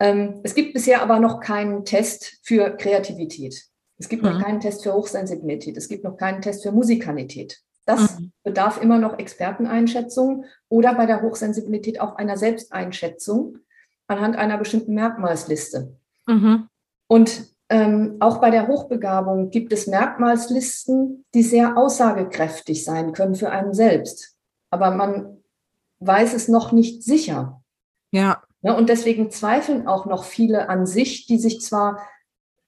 Ähm, es gibt bisher aber noch keinen Test für Kreativität. Es gibt mhm. noch keinen Test für Hochsensibilität. Es gibt noch keinen Test für Musikalität. Das mhm. bedarf immer noch Experteneinschätzung oder bei der Hochsensibilität auch einer Selbsteinschätzung anhand einer bestimmten Merkmalsliste. Mhm. Und ähm, auch bei der Hochbegabung gibt es Merkmalslisten, die sehr aussagekräftig sein können für einen selbst. Aber man weiß es noch nicht sicher. Ja. ja und deswegen zweifeln auch noch viele an sich, die sich zwar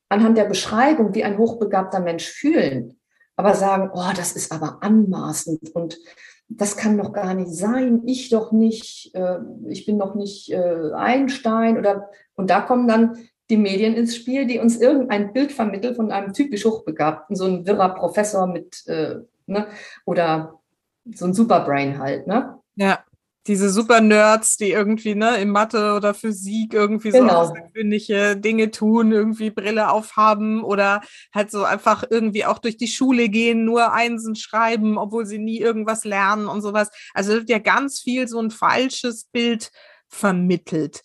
anhand der Beschreibung wie ein hochbegabter Mensch fühlen, aber sagen, oh, das ist aber anmaßend und das kann doch gar nicht sein, ich doch nicht, äh, ich bin doch nicht äh, Einstein oder und da kommen dann die Medien ins Spiel, die uns irgendein Bild vermitteln von einem typisch Hochbegabten, so ein wirrer Professor mit, äh, ne, oder so ein Superbrain halt, ne? Ja, diese Super-Nerds, die irgendwie, ne, in Mathe oder Physik irgendwie genau. so außergewöhnliche Dinge tun, irgendwie Brille aufhaben oder halt so einfach irgendwie auch durch die Schule gehen, nur Einsen schreiben, obwohl sie nie irgendwas lernen und sowas. Also wird ja ganz viel so ein falsches Bild vermittelt.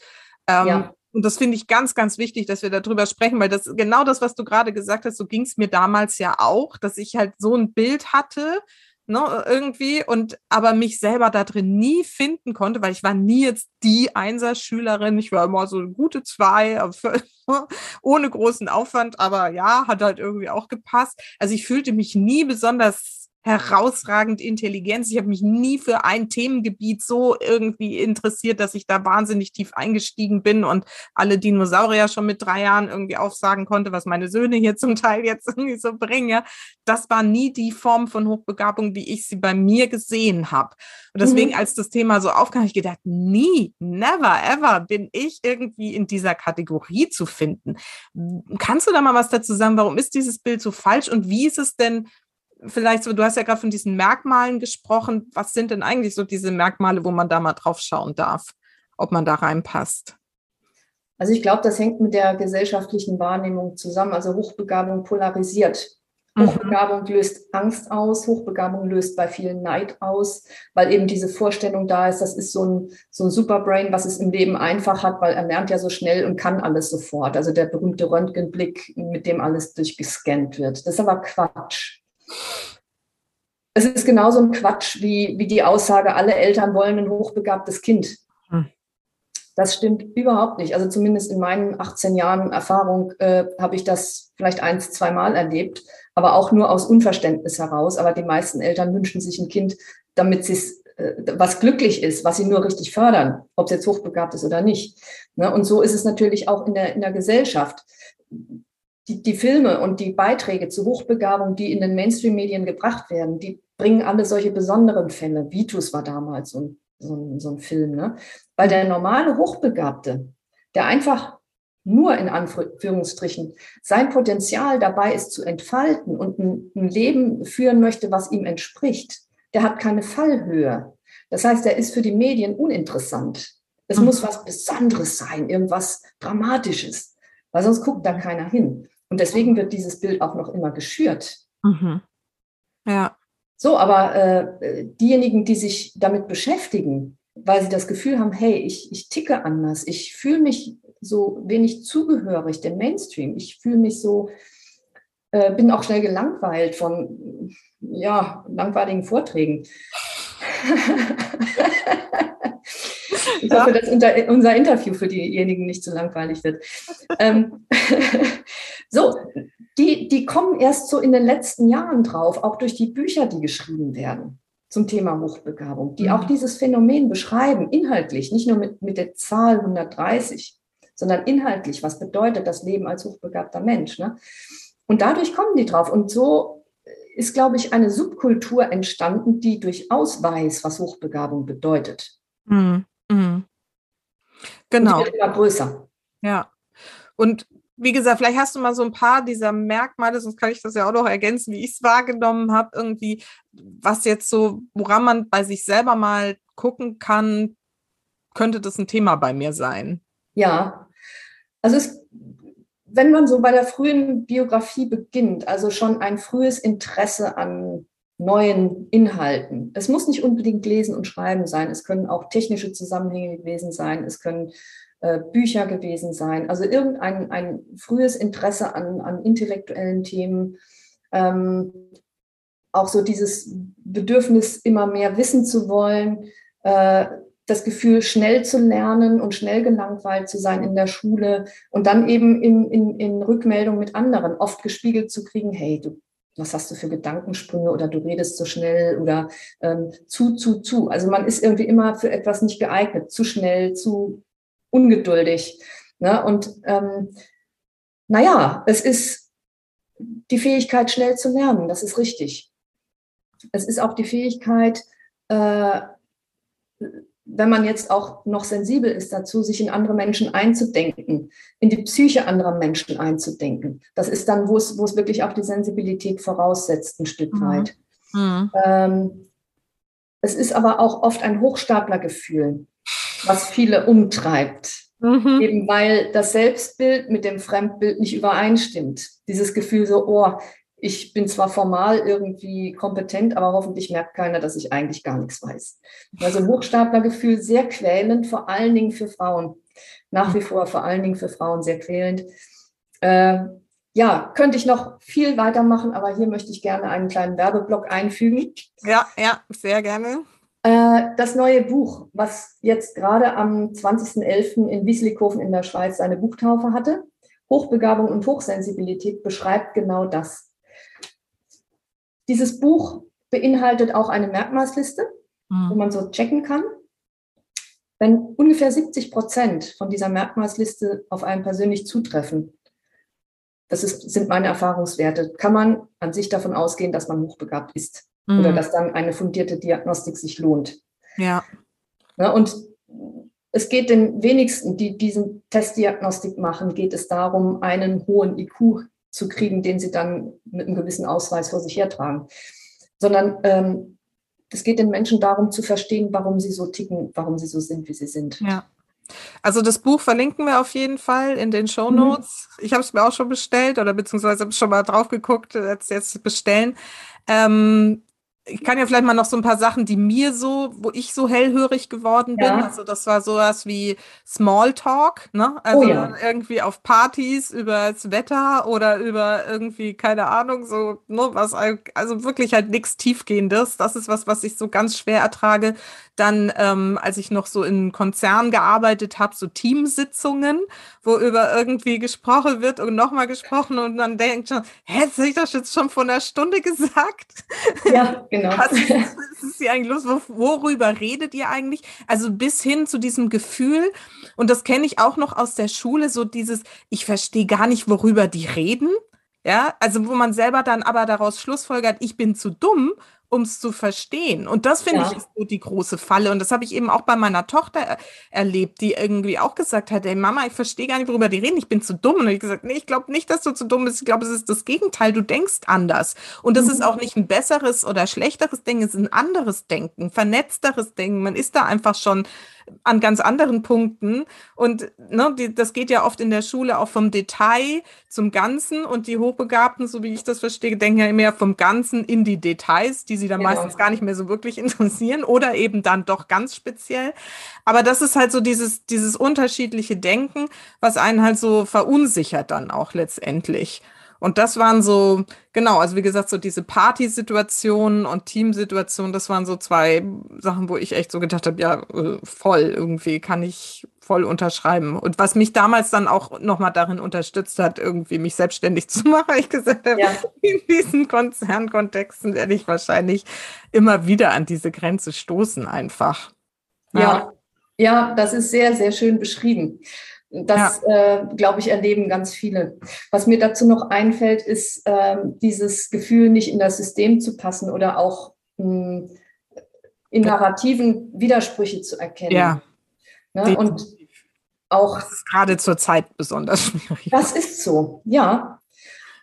Ähm, ja Und das finde ich ganz, ganz wichtig, dass wir darüber sprechen, weil das genau das, was du gerade gesagt hast, so ging es mir damals ja auch, dass ich halt so ein Bild hatte, ne, irgendwie, und aber mich selber da drin nie finden konnte, weil ich war nie jetzt die Einserschülerin. Ich war immer so eine gute zwei, ohne großen Aufwand, aber ja, hat halt irgendwie auch gepasst. Also ich fühlte mich nie besonders herausragend Intelligenz. Ich habe mich nie für ein Themengebiet so irgendwie interessiert, dass ich da wahnsinnig tief eingestiegen bin und alle Dinosaurier schon mit drei Jahren irgendwie aufsagen konnte, was meine Söhne hier zum Teil jetzt irgendwie so bringen. Das war nie die Form von Hochbegabung, wie ich sie bei mir gesehen habe. Und deswegen, mhm. als das Thema so aufkam, habe ich gedacht, nie, never, ever bin ich irgendwie in dieser Kategorie zu finden. Kannst du da mal was dazu sagen? Warum ist dieses Bild so falsch und wie ist es denn vielleicht so, du hast ja gerade von diesen Merkmalen gesprochen. Was sind denn eigentlich so diese Merkmale, wo man da mal drauf schauen darf, ob man da reinpasst? Also ich glaube, das hängt mit der gesellschaftlichen Wahrnehmung zusammen. Also Hochbegabung polarisiert. Mhm. Hochbegabung löst Angst aus, Hochbegabung löst bei vielen Neid aus, weil eben diese Vorstellung da ist, das ist so ein, so ein Superbrain, was es im Leben einfach hat, weil er lernt ja so schnell und kann alles sofort. Also der berühmte Röntgenblick, mit dem alles durchgescannt wird. Das ist aber Quatsch. Es ist genauso ein Quatsch wie, wie die Aussage, alle Eltern wollen ein hochbegabtes Kind. Hm. Das stimmt überhaupt nicht. Also zumindest in meinen 18 Jahren Erfahrung äh, habe ich das vielleicht eins, zweimal erlebt, aber auch nur aus Unverständnis heraus. Aber die meisten Eltern wünschen sich ein Kind, damit sie es äh, was glücklich ist, was sie nur richtig fördern, ob es jetzt hochbegabt ist oder nicht. Ne? Und so ist es natürlich auch in der, in der Gesellschaft die, die Filme und die Beiträge zu Hochbegabung, die in den Mainstream-Medien gebracht werden, die bringen alle solche besonderen Fälle. Vitus war damals so ein, so ein, so ein Film, ne? Weil der normale Hochbegabte, der einfach nur in Anführungsstrichen sein Potenzial dabei ist zu entfalten und ein, ein Leben führen möchte, was ihm entspricht, der hat keine Fallhöhe. Das heißt, er ist für die Medien uninteressant. Es mhm. muss was Besonderes sein, irgendwas Dramatisches, weil sonst guckt da keiner hin. Und deswegen wird dieses Bild auch noch immer geschürt. Mhm. Ja. So, aber äh, diejenigen, die sich damit beschäftigen, weil sie das Gefühl haben, hey, ich, ich ticke anders, ich fühle mich so wenig zugehörig dem Mainstream, ich fühle mich so, äh, bin auch schnell gelangweilt von ja, langweiligen Vorträgen. Ich ja. hoffe, dass unser, Interview für diejenigen nicht zu so langweilig wird. ähm, so, die, die kommen erst so in den letzten Jahren drauf, auch durch die Bücher, die geschrieben werden zum Thema Hochbegabung, die mhm. auch dieses Phänomen beschreiben, inhaltlich, nicht nur mit, mit der Zahl 130, sondern inhaltlich, was bedeutet das Leben als hochbegabter Mensch. Ne? Und dadurch kommen die drauf. Und so ist, glaube ich, eine Subkultur entstanden, die durchaus weiß, was Hochbegabung bedeutet. Mhm. Mhm. Genau. Und immer größer. Ja. Und wie gesagt, vielleicht hast du mal so ein paar dieser Merkmale, sonst kann ich das ja auch noch ergänzen, wie ich es wahrgenommen habe, irgendwie, was jetzt so, woran man bei sich selber mal gucken kann, könnte das ein Thema bei mir sein? Ja, also es, wenn man so bei der frühen Biografie beginnt, also schon ein frühes Interesse an neuen Inhalten. Es muss nicht unbedingt Lesen und Schreiben sein. Es können auch technische Zusammenhänge gewesen sein. Es können äh, Bücher gewesen sein. Also irgendein ein frühes Interesse an, an intellektuellen Themen. Ähm, auch so dieses Bedürfnis, immer mehr wissen zu wollen. Äh, das Gefühl, schnell zu lernen und schnell gelangweilt zu sein in der Schule und dann eben in, in, in Rückmeldung mit anderen oft gespiegelt zu kriegen, hey, du was hast du für Gedankensprünge oder du redest zu schnell oder ähm, zu, zu, zu. Also man ist irgendwie immer für etwas nicht geeignet, zu schnell, zu ungeduldig. Ne? Und ähm, naja, es ist die Fähigkeit, schnell zu lernen, das ist richtig. Es ist auch die Fähigkeit, äh, wenn man jetzt auch noch sensibel ist dazu, sich in andere Menschen einzudenken, in die Psyche anderer Menschen einzudenken. Das ist dann, wo es, wo es wirklich auch die Sensibilität voraussetzt, ein Stück mhm. weit. Mhm. Ähm, es ist aber auch oft ein Hochstaplergefühl, was viele umtreibt. Mhm. Eben weil das Selbstbild mit dem Fremdbild nicht übereinstimmt. Dieses Gefühl so, oh, ich bin zwar formal irgendwie kompetent, aber hoffentlich merkt keiner, dass ich eigentlich gar nichts weiß. Also Hochstaplergefühl sehr quälend, vor allen Dingen für Frauen. Nach wie vor vor allen Dingen für Frauen sehr quälend. Äh, ja, könnte ich noch viel weitermachen, aber hier möchte ich gerne einen kleinen Werbeblock einfügen. Ja, ja, sehr gerne. Äh, das neue Buch, was jetzt gerade am 20.11. in Wieslikhofen in der Schweiz seine Buchtaufe hatte, Hochbegabung und Hochsensibilität, beschreibt genau das. Dieses Buch beinhaltet auch eine Merkmalsliste, mhm. wo man so checken kann. Wenn ungefähr 70 Prozent von dieser Merkmalsliste auf einen persönlich zutreffen, das ist, sind meine Erfahrungswerte, kann man an sich davon ausgehen, dass man hochbegabt ist mhm. oder dass dann eine fundierte Diagnostik sich lohnt. Ja. ja und es geht den wenigsten, die diesen Testdiagnostik machen, geht es darum, einen hohen IQ zu kriegen, den sie dann mit einem gewissen Ausweis vor sich hertragen. Sondern ähm, es geht den Menschen darum zu verstehen, warum sie so ticken, warum sie so sind, wie sie sind. Ja. Also das Buch verlinken wir auf jeden Fall in den Show Notes. Mhm. Ich habe es mir auch schon bestellt oder beziehungsweise schon mal drauf geguckt, jetzt, jetzt bestellen. Ähm, ich kann ja vielleicht mal noch so ein paar Sachen, die mir so, wo ich so hellhörig geworden bin. Ja. Also das war sowas wie Smalltalk, ne? Also oh ja. irgendwie auf Partys über das Wetter oder über irgendwie, keine Ahnung, so, ne, was, also wirklich halt nichts Tiefgehendes. Das ist was, was ich so ganz schwer ertrage. Dann, ähm, als ich noch so in Konzernen gearbeitet habe, so Teamsitzungen, wo über irgendwie gesprochen wird und nochmal gesprochen und dann denkt schon, hä, habe ich das jetzt schon vor einer Stunde gesagt? Ja, genau. Was ist, was ist hier eigentlich los? Worüber redet ihr eigentlich? Also bis hin zu diesem Gefühl, und das kenne ich auch noch aus der Schule, so dieses, ich verstehe gar nicht, worüber die reden. Ja, also wo man selber dann aber daraus schlussfolgert, ich bin zu dumm um es zu verstehen. Und das finde ja. ich ist so die große Falle. Und das habe ich eben auch bei meiner Tochter er erlebt, die irgendwie auch gesagt hat, hey Mama, ich verstehe gar nicht, worüber die reden, ich bin zu dumm. Und ich gesagt, nee, ich glaube nicht, dass du zu dumm bist. Ich glaube, es ist das Gegenteil, du denkst anders. Und das mhm. ist auch nicht ein besseres oder schlechteres Denken, es ist ein anderes Denken, vernetzteres Denken. Man ist da einfach schon an ganz anderen Punkten. Und ne, die, das geht ja oft in der Schule auch vom Detail zum Ganzen. Und die Hochbegabten, so wie ich das verstehe, denken ja immer vom Ganzen in die Details, die sie dann genau. meistens gar nicht mehr so wirklich interessieren oder eben dann doch ganz speziell. Aber das ist halt so dieses, dieses unterschiedliche Denken, was einen halt so verunsichert dann auch letztendlich. Und das waren so, genau, also wie gesagt, so diese Partysituationen und Teamsituationen, das waren so zwei Sachen, wo ich echt so gedacht habe, ja, äh, voll irgendwie kann ich voll unterschreiben. Und was mich damals dann auch nochmal darin unterstützt hat, irgendwie mich selbstständig zu machen, ich gesagt habe, ja. in diesen Konzernkontexten werde ich wahrscheinlich immer wieder an diese Grenze stoßen einfach. Ja, ja, ja das ist sehr, sehr schön beschrieben. Das, ja. äh, glaube ich, erleben ganz viele. Was mir dazu noch einfällt, ist äh, dieses Gefühl, nicht in das System zu passen oder auch mh, hm, in narrativen Widersprüche zu erkennen. Ja. Ne? Und auch. Das ist gerade zur Zeit besonders schwierig. Das ist so, ja.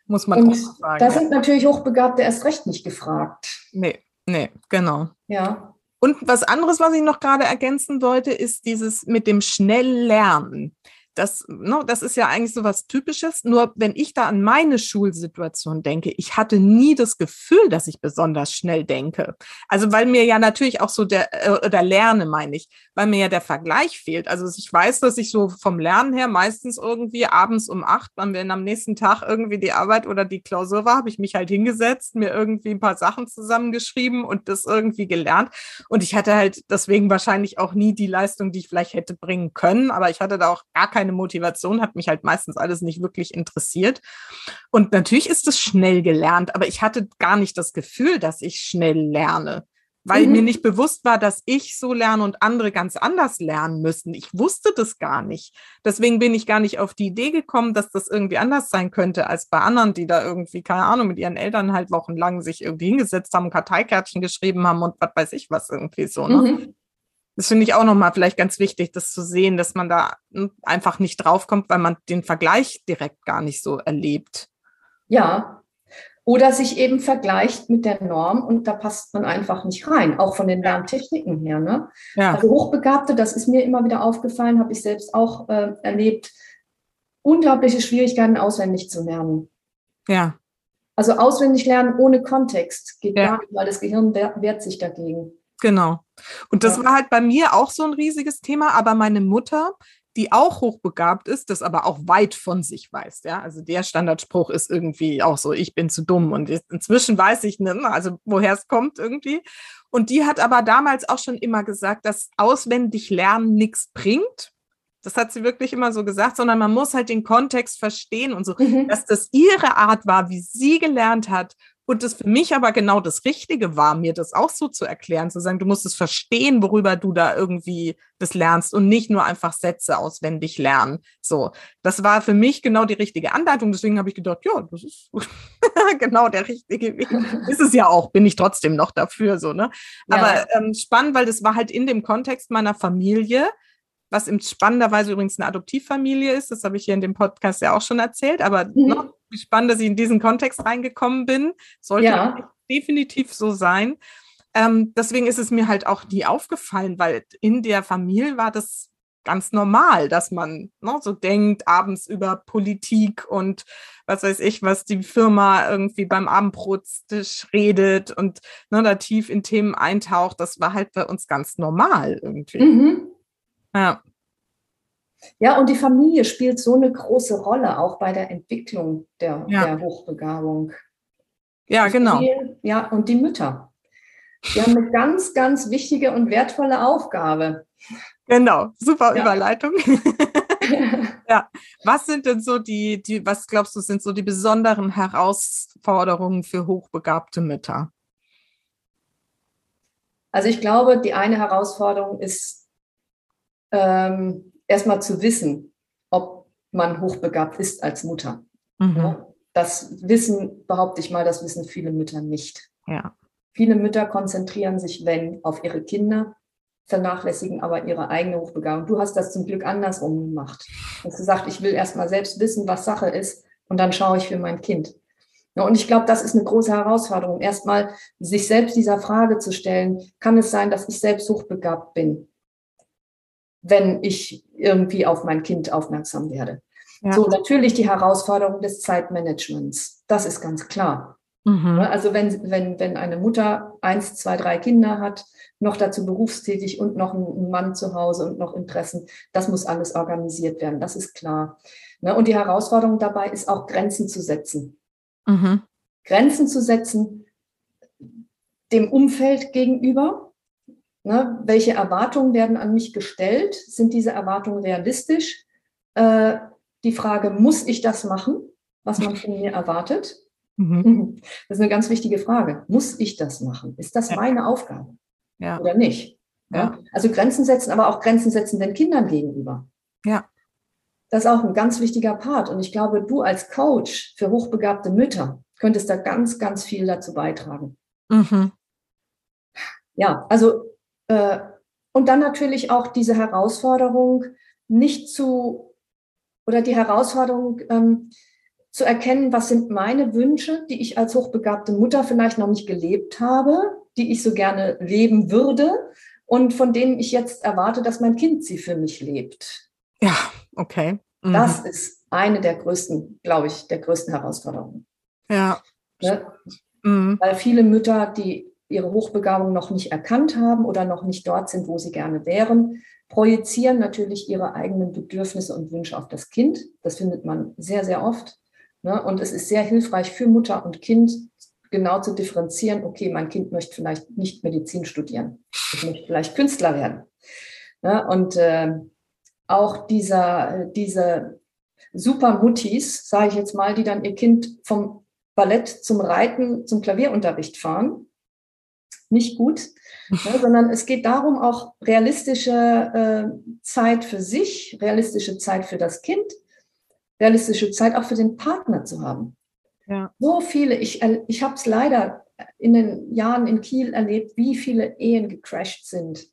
Muss man Und auch sagen. Da sind natürlich Hochbegabte erst recht nicht gefragt. Nee, nee, genau. Ja. Und was anderes, was ich noch gerade ergänzen wollte, ist dieses mit dem Schnelllernen. Das, no, ne, das ist ja eigentlich so was Typisches. Nur wenn ich da an meine Schulsituation denke, ich hatte nie das Gefühl, dass ich besonders schnell denke. Also weil mir ja natürlich auch so der, äh, oder lerne, meine ich, weil mir ja der Vergleich fehlt. Also ich weiß, dass ich so vom Lernen her meistens irgendwie abends um acht, wenn am nächsten Tag irgendwie die Arbeit oder die Klausur war, habe ich mich halt hingesetzt, mir irgendwie ein paar Sachen zusammengeschrieben und das irgendwie gelernt. Und ich hatte halt deswegen wahrscheinlich auch nie die Leistung, die ich vielleicht hätte bringen können, aber ich hatte da auch gar keine Motivation, hat mich halt meistens alles nicht wirklich interessiert. Und natürlich ist es schnell gelernt, aber ich hatte gar nicht das Gefühl, dass ich schnell lerne weil mhm. mir nicht bewusst war, dass ich so lerne und andere ganz anders lernen müssen. Ich wusste das gar nicht. Deswegen bin ich gar nicht auf die Idee gekommen, dass das irgendwie anders sein könnte als bei anderen, die da irgendwie, keine Ahnung, mit ihren Eltern halt wochenlang sich irgendwie hingesetzt haben, Karteikärtchen geschrieben haben und was weiß ich was irgendwie so. Ne? Mhm. Das finde ich auch nochmal vielleicht ganz wichtig, das zu sehen, dass man da hm, einfach nicht draufkommt, weil man den Vergleich direkt gar nicht so erlebt. Ja, oder sich eben vergleicht mit der Norm und da passt man einfach nicht rein, auch von den Lerntechniken her. Ne? Ja. Also Hochbegabte, das ist mir immer wieder aufgefallen, habe ich selbst auch äh, erlebt, unglaubliche Schwierigkeiten auswendig zu lernen. Ja. Also auswendig lernen ohne Kontext geht ja. gar nicht, weil das Gehirn wehrt sich dagegen. Genau. Und das ja. war halt bei mir auch so ein riesiges Thema, aber meine Mutter, die auch hochbegabt ist, das aber auch weit von sich weiß. Ja, also der Standardspruch ist irgendwie auch so, ich bin zu dumm. Und inzwischen weiß ich nicht, also woher es kommt irgendwie. Und die hat aber damals auch schon immer gesagt, dass auswendig lernen nichts bringt. Das hat sie wirklich immer so gesagt, sondern man muss halt den Kontext verstehen und so, mhm. dass das ihre Art war, wie sie gelernt hat und es für mich aber genau das Richtige war, mir das auch so zu erklären, zu sagen, du musst es verstehen, worüber du da irgendwie das lernst und nicht nur einfach Sätze auswendig lernen. So, das war für mich genau die richtige Anleitung. Deswegen habe ich gedacht, ja, das ist genau der richtige Weg. ist es ja auch, bin ich trotzdem noch dafür, so, ne? Ja. Aber ähm, spannend, weil das war halt in dem Kontext meiner Familie was im spannenderweise übrigens eine Adoptivfamilie ist. Das habe ich hier in dem Podcast ja auch schon erzählt. Aber mhm. noch spannend, dass ich in diesen Kontext reingekommen bin. Sollte ja. definitiv so sein. Ähm, deswegen ist es mir halt auch nie aufgefallen, weil in der Familie war das ganz normal, dass man ne, so denkt, abends über Politik und was weiß ich, was die Firma irgendwie beim Abendbrotstisch redet und ne, da tief in Themen eintaucht. Das war halt bei uns ganz normal irgendwie. Mhm. Ja. Ja, und die Familie spielt so eine große Rolle auch bei der Entwicklung der, ja. der Hochbegabung. Ja, genau. Ja, und die Mütter. Die haben eine ganz, ganz wichtige und wertvolle Aufgabe. Genau, super ja. Überleitung. ja, was sind denn so die, die, was glaubst du, sind so die besonderen Herausforderungen für hochbegabte Mütter? Also ich glaube, die eine Herausforderung ist ähm, erstmal zu wissen, ob man hochbegabt ist als Mutter. Mhm. Ja, das Wissen, behaupte ich mal, das wissen viele Mütter nicht. Ja. Viele Mütter konzentrieren sich, wenn, auf ihre Kinder, vernachlässigen aber ihre eigene Hochbegabung. Du hast das zum Glück andersrum gemacht. Du hast gesagt, ich will erstmal selbst wissen, was Sache ist und dann schaue ich für mein Kind. Ja, und ich glaube, das ist eine große Herausforderung, erstmal sich selbst dieser Frage zu stellen, kann es sein, dass ich selbst hochbegabt bin? Wenn ich irgendwie auf mein Kind aufmerksam werde. Ja. So, natürlich die Herausforderung des Zeitmanagements. Das ist ganz klar. Mhm. Also wenn, wenn, wenn eine Mutter eins, zwei, drei Kinder hat, noch dazu berufstätig und noch ein Mann zu Hause und noch Interessen, das muss alles organisiert werden, das ist klar. Ne, und die Herausforderung dabei ist auch Grenzen zu setzen. Mhm. Grenzen zu setzen dem Umfeld gegenüber, Ne? Welche Erwartungen werden an mich gestellt? Sind diese Erwartungen realistisch? Äh, die Frage, muss ich das machen, was man von mir erwartet? Mhm. Das ist eine ganz wichtige Frage. Muss ich das machen? Ist das ja. meine Aufgabe ja. oder nicht? Ja. Also Grenzen setzen, aber auch Grenzen setzen den Kindern gegenüber. Ja. Das ist auch ein ganz wichtiger Part. Und ich glaube, du als Coach für hochbegabte Mütter könntest da ganz, ganz viel dazu beitragen. Mhm. Ja, also und dann natürlich auch diese Herausforderung, nicht zu, oder die Herausforderung ähm, zu erkennen, was sind meine Wünsche, die ich als hochbegabte Mutter vielleicht noch nicht gelebt habe, die ich so gerne leben würde und von denen ich jetzt erwarte, dass mein Kind sie für mich lebt. Ja, okay. Mhm. Das ist eine der größten, glaube ich, der größten Herausforderungen. Ja. Ne? Mhm. Weil viele Mütter, die ihre Hochbegabung noch nicht erkannt haben oder noch nicht dort sind, wo sie gerne wären, projizieren natürlich ihre eigenen Bedürfnisse und Wünsche auf das Kind. Das findet man sehr, sehr oft. Ne? Und es ist sehr hilfreich für Mutter und Kind, genau zu differenzieren, okay, mein Kind möchte vielleicht nicht Medizin studieren, ich möchte vielleicht Künstler werden. Ne? Und äh, auch dieser, diese Super-Muttis, sage ich jetzt mal, die dann ihr Kind vom Ballett zum Reiten, zum Klavierunterricht fahren, nicht gut, ne, sondern es geht darum, auch realistische äh, Zeit für sich, realistische Zeit für das Kind, realistische Zeit auch für den Partner zu haben. Ja. So viele, ich, ich habe es leider in den Jahren in Kiel erlebt, wie viele Ehen gecrashed sind,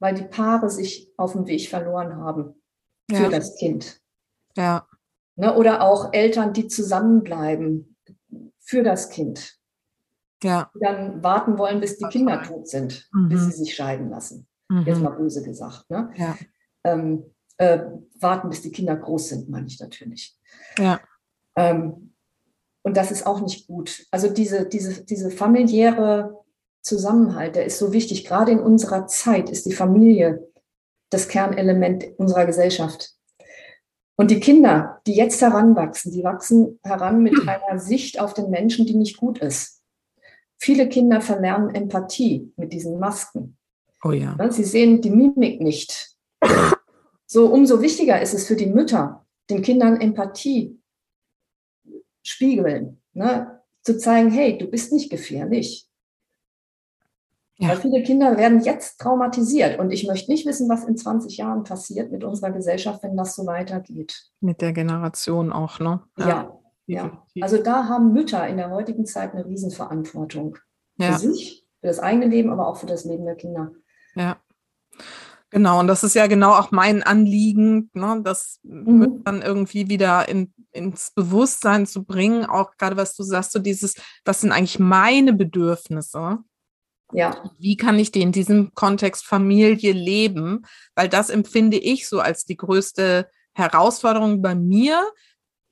weil die Paare sich auf dem Weg verloren haben für ja. das Kind. Ja. Ne, oder auch Eltern, die zusammenbleiben für das Kind ja. die dann warten wollen, bis die Kinder tot sind, mhm. bis sie sich scheiden lassen. Mhm. Jetzt mal böse gesagt. Ne? Ja. Ähm, äh, warten, bis die Kinder groß sind, meine ich natürlich. Ja. Ähm, und das ist auch nicht gut. Also diese, diese, diese familiäre Zusammenhalt, der ist so wichtig. Gerade in unserer Zeit ist die Familie das Kernelement unserer Gesellschaft. Und die Kinder, die jetzt heranwachsen, die wachsen heran mit einer Sicht auf den Menschen, die nicht gut ist. Viele Kinder verlernen Empathie mit diesen Masken. Oh ja. Sie sehen die Mimik nicht. So umso wichtiger ist es für die Mütter, den Kindern Empathie spiegeln, ne? zu zeigen, hey, du bist nicht gefährlich. Ja. Weil viele Kinder werden jetzt traumatisiert und ich möchte nicht wissen, was in 20 Jahren passiert mit unserer Gesellschaft, wenn das so weitergeht. Mit der Generation auch, ne? Ja. ja. Ja. Also da haben Mütter in der heutigen Zeit eine Riesenverantwortung. Ja. Für sich, für das eigene Leben, aber auch für das Leben der Kinder. Ja. Genau, und das ist ja genau auch mein Anliegen, ne, das mhm. dann irgendwie wieder in, ins Bewusstsein zu bringen, auch gerade was du sagst, so dieses, was sind eigentlich meine Bedürfnisse? Ja. Wie kann ich die in diesem Kontext Familie leben? Weil das empfinde ich so als die größte Herausforderung bei mir.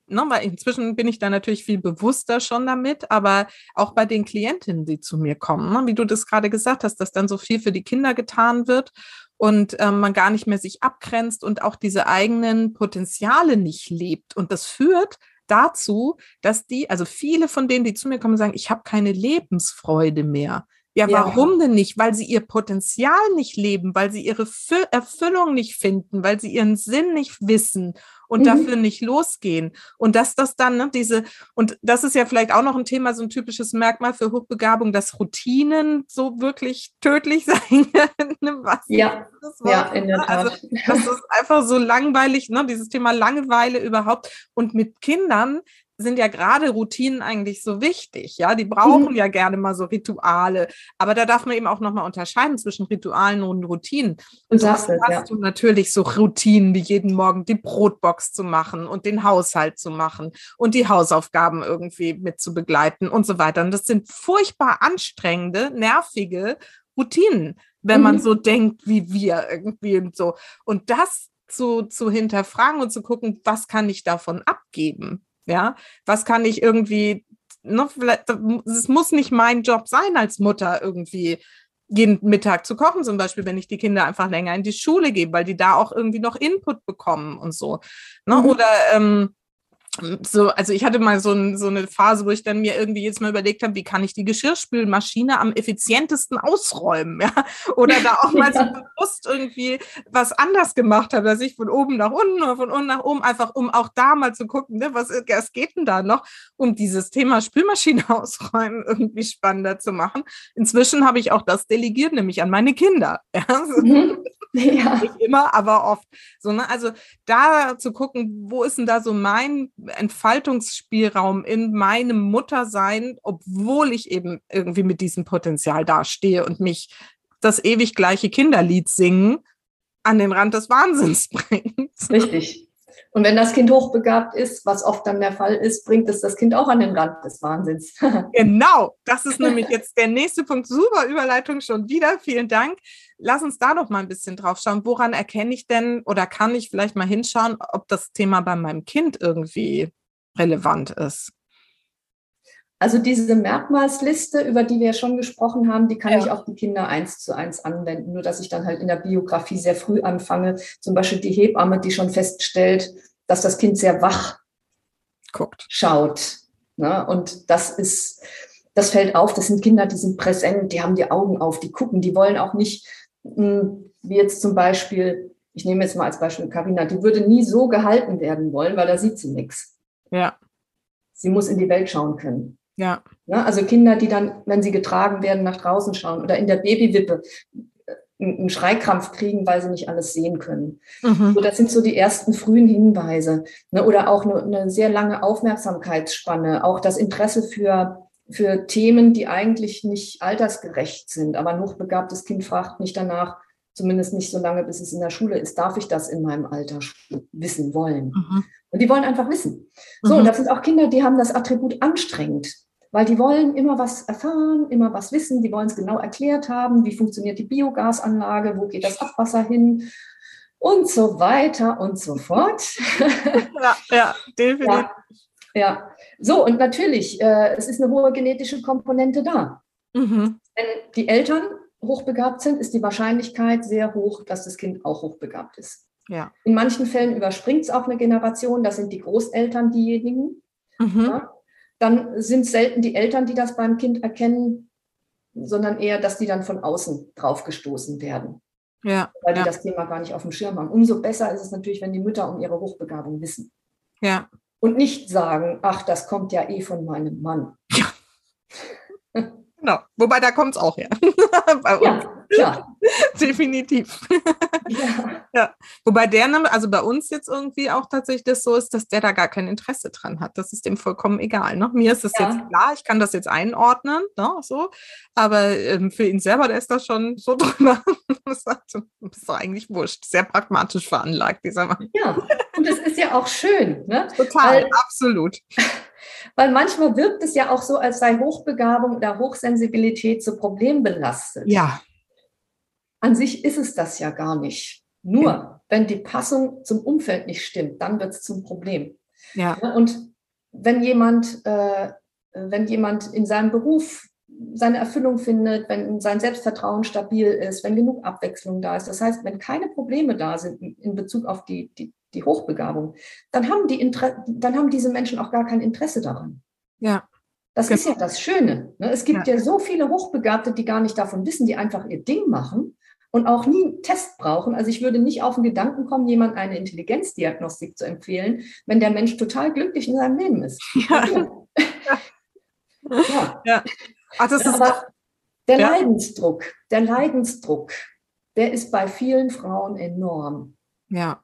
Ne, weil inzwischen bin ich da natürlich viel bewusster schon damit, aber auch bei den Klientinnen, die zu mir kommen, ne, wie du das gerade gesagt hast, dass dann so viel für die Kinder getan wird und ähm, man gar nicht mehr sich abgrenzt und auch diese eigenen Potenziale nicht lebt. Und das führt dazu, dass die, also viele von denen, die zu mir kommen, sagen, ich habe keine Lebensfreude mehr. Ja, warum ja. denn nicht? Weil sie ihr Potenzial nicht leben, weil sie ihre Erfüllung nicht finden, weil sie ihren Sinn nicht wissen und mhm. dafür nicht losgehen. Und dass das dann, ne, diese, und das ist ja vielleicht auch noch ein Thema, so ein typisches Merkmal für Hochbegabung, dass Routinen so wirklich tödlich sein können. Was ja, ja, in der ne? also, Tat. Also, das ist einfach so langweilig, ne, dieses Thema Langeweile überhaupt. Und mit Kindern sind ja gerade Routinen eigentlich so wichtig. Ja, die brauchen mhm. ja gerne mal so Rituale. Aber da darf man eben auch nochmal unterscheiden zwischen Ritualen und Routinen. Und so hast ja. du natürlich so Routinen wie jeden Morgen die Brotbox zu machen und den Haushalt zu machen und die Hausaufgaben irgendwie mit zu begleiten und so weiter. Und das sind furchtbar anstrengende, nervige Routinen, wenn mhm. man so denkt wie wir irgendwie und so. Und das zu, zu hinterfragen und zu gucken, was kann ich davon abgeben? Ja, was kann ich irgendwie, ne, es muss nicht mein Job sein als Mutter irgendwie jeden Mittag zu kochen, zum Beispiel, wenn ich die Kinder einfach länger in die Schule gebe, weil die da auch irgendwie noch Input bekommen und so. Ne? Mhm. Oder ähm, so, also ich hatte mal so, ein, so, eine Phase, wo ich dann mir irgendwie jetzt mal überlegt habe, wie kann ich die Geschirrspülmaschine am effizientesten ausräumen, ja? Oder da auch mal so bewusst irgendwie was anders gemacht habe, dass ich von oben nach unten oder von unten nach oben, einfach um auch da mal zu gucken, ne, was, was geht denn da noch, um dieses Thema Spülmaschine ausräumen irgendwie spannender zu machen. Inzwischen habe ich auch das delegiert, nämlich an meine Kinder. Ja? Mhm. Ja. Nicht immer, aber oft. So, ne? Also da zu gucken, wo ist denn da so mein Entfaltungsspielraum in meinem Muttersein, obwohl ich eben irgendwie mit diesem Potenzial dastehe und mich das ewig gleiche Kinderlied singen an den Rand des Wahnsinns bringt. Richtig. Und wenn das Kind hochbegabt ist, was oft dann der Fall ist, bringt es das Kind auch an den Rand des Wahnsinns. genau, das ist nämlich jetzt der nächste Punkt. Super Überleitung schon wieder. Vielen Dank. Lass uns da noch mal ein bisschen drauf schauen. Woran erkenne ich denn oder kann ich vielleicht mal hinschauen, ob das Thema bei meinem Kind irgendwie relevant ist? Also diese Merkmalsliste, über die wir ja schon gesprochen haben, die kann ja. ich auf die Kinder eins zu eins anwenden. Nur dass ich dann halt in der Biografie sehr früh anfange. Zum Beispiel die Hebamme, die schon feststellt, dass das Kind sehr wach guckt, schaut. Ne? Und das ist, das fällt auf. Das sind Kinder, die sind präsent, die haben die Augen auf, die gucken, die wollen auch nicht, wie jetzt zum Beispiel, ich nehme jetzt mal als Beispiel Karina, die würde nie so gehalten werden wollen, weil da sieht sie nichts. Ja. Sie muss in die Welt schauen können. Ja. ja. Also Kinder, die dann, wenn sie getragen werden, nach draußen schauen oder in der Babywippe äh, einen Schreikrampf kriegen, weil sie nicht alles sehen können. Mhm. So, das sind so die ersten frühen Hinweise. Ne? Oder auch eine, eine, sehr lange Aufmerksamkeitsspanne, auch das Interesse für, für Themen, die eigentlich nicht altersgerecht sind. Aber ein hochbegabtes Kind fragt nicht danach, zumindest nicht so lange, bis es in der Schule ist, darf ich das in meinem Alter wissen wollen? Mhm. Und die wollen einfach wissen. So, mhm. und das sind auch Kinder, die haben das Attribut anstrengend, weil die wollen immer was erfahren, immer was wissen, die wollen es genau erklärt haben, wie funktioniert die Biogasanlage, wo geht das Abwasser hin und so weiter und so fort. Ja, ja definitiv. Ja, ja. So und natürlich, äh, es ist eine hohe genetische Komponente da. Mhm. Denn die Eltern hochbegabt sind, ist die Wahrscheinlichkeit sehr hoch, dass das Kind auch hochbegabt ist. Ja. In manchen Fällen überspringt es auch eine Generation, das sind die Großeltern diejenigen. Mhm. Ja. Dann sind es selten die Eltern, die das beim Kind erkennen, sondern eher, dass die dann von außen draufgestoßen werden, Ja. weil die Ja. das Thema gar nicht auf dem Schirm haben. Umso besser ist es natürlich, wenn die Mütter um ihre Hochbegabung wissen Ja. Und nicht sagen, ach, das kommt ja eh von meinem Mann. Genau. Wobei da kommt es auch her. Bei uns. Ja, klar. Definitiv. Ja. Wobei der, ne, also bei uns jetzt irgendwie auch tatsächlich das so ist, dass der da gar kein Interesse dran hat. Das ist dem vollkommen egal. Ne? Mir ist es Ja. jetzt klar, ich kann das jetzt einordnen, ne, so. Aber ähm, für ihn selber, der ist da schon so drüber. das das ist doch eigentlich wurscht. Sehr pragmatisch veranlagt, dieser Mann. ja, und es ist ja auch schön, ne? Total, Weil- absolut. weil manchmal wirkt es ja auch so, als sei Hochbegabung oder Hochsensibilität so problembelastet. Ja, An sich ist es das ja gar nicht. Nur, wenn die Passung zum Umfeld nicht stimmt, dann wird es zum Problem. ja, Ja, Und wenn jemand, äh, wenn jemand in seinem Beruf seine Erfüllung findet, wenn sein Selbstvertrauen stabil ist, wenn genug Abwechslung da ist, das heißt, wenn keine Probleme da sind in Bezug auf die, die, die Hochbegabung, dann haben, die Inter dann haben diese Menschen auch gar kein Interesse daran. ja, Das Genau. ist ja das Schöne. Ne? Es gibt ja. so viele Hochbegabte, die gar nicht davon wissen, die einfach ihr Ding machen und auch nie einen Test brauchen. Also ich würde nicht auf den Gedanken kommen, jemand eine Intelligenzdiagnostik zu empfehlen, wenn der Mensch total glücklich in seinem Leben ist. ja. Ja. Ach, das ist Aber der Ja. Leidensdruck, der Leidensdruck, der ist bei vielen Frauen enorm. Ja.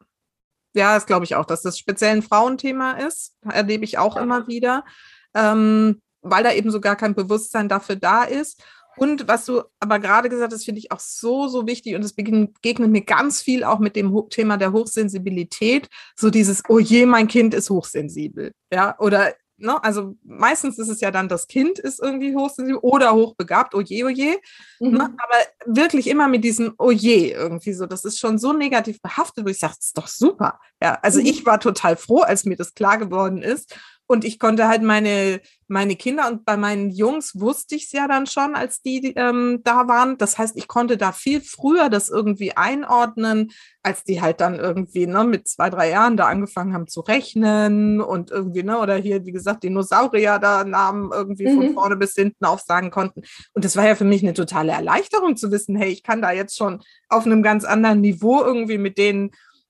Ja, das glaube ich auch, dass das speziell ein Frauenthema ist. Erlebe ich auch Ja. immer wieder, ähm, weil da eben so gar kein Bewusstsein dafür da ist. Und was du aber gerade gesagt hast, finde ich auch so, so wichtig und es begegnet mir ganz viel auch mit dem Thema der Hochsensibilität. So dieses, oh je, mein Kind ist hochsensibel. Ja, oder, ne, also meistens ist es ja dann, das Kind ist irgendwie hochsensibel oder hochbegabt, oh je, oh je. Mhm. Ne? Aber wirklich immer mit diesem Oh je irgendwie so. Das ist schon so negativ behaftet, wo ich sage, das ist doch super. Ja, also Mhm. ich war total froh, als mir das klar geworden ist. Und ich konnte halt meine, meine Kinder und bei meinen Jungs wusste ich es ja dann schon, als die ähm, da waren. Das heißt, ich konnte da viel früher das irgendwie einordnen, als die halt dann irgendwie ne, mit zwei, drei Jahren da angefangen haben zu rechnen und irgendwie, ne, oder hier, wie gesagt, Dinosaurier da Namen irgendwie von Mhm. vorne bis hinten aufsagen konnten. Und das war ja für mich eine totale Erleichterung zu wissen, hey, ich kann da jetzt schon auf einem ganz anderen Niveau irgendwie mit denen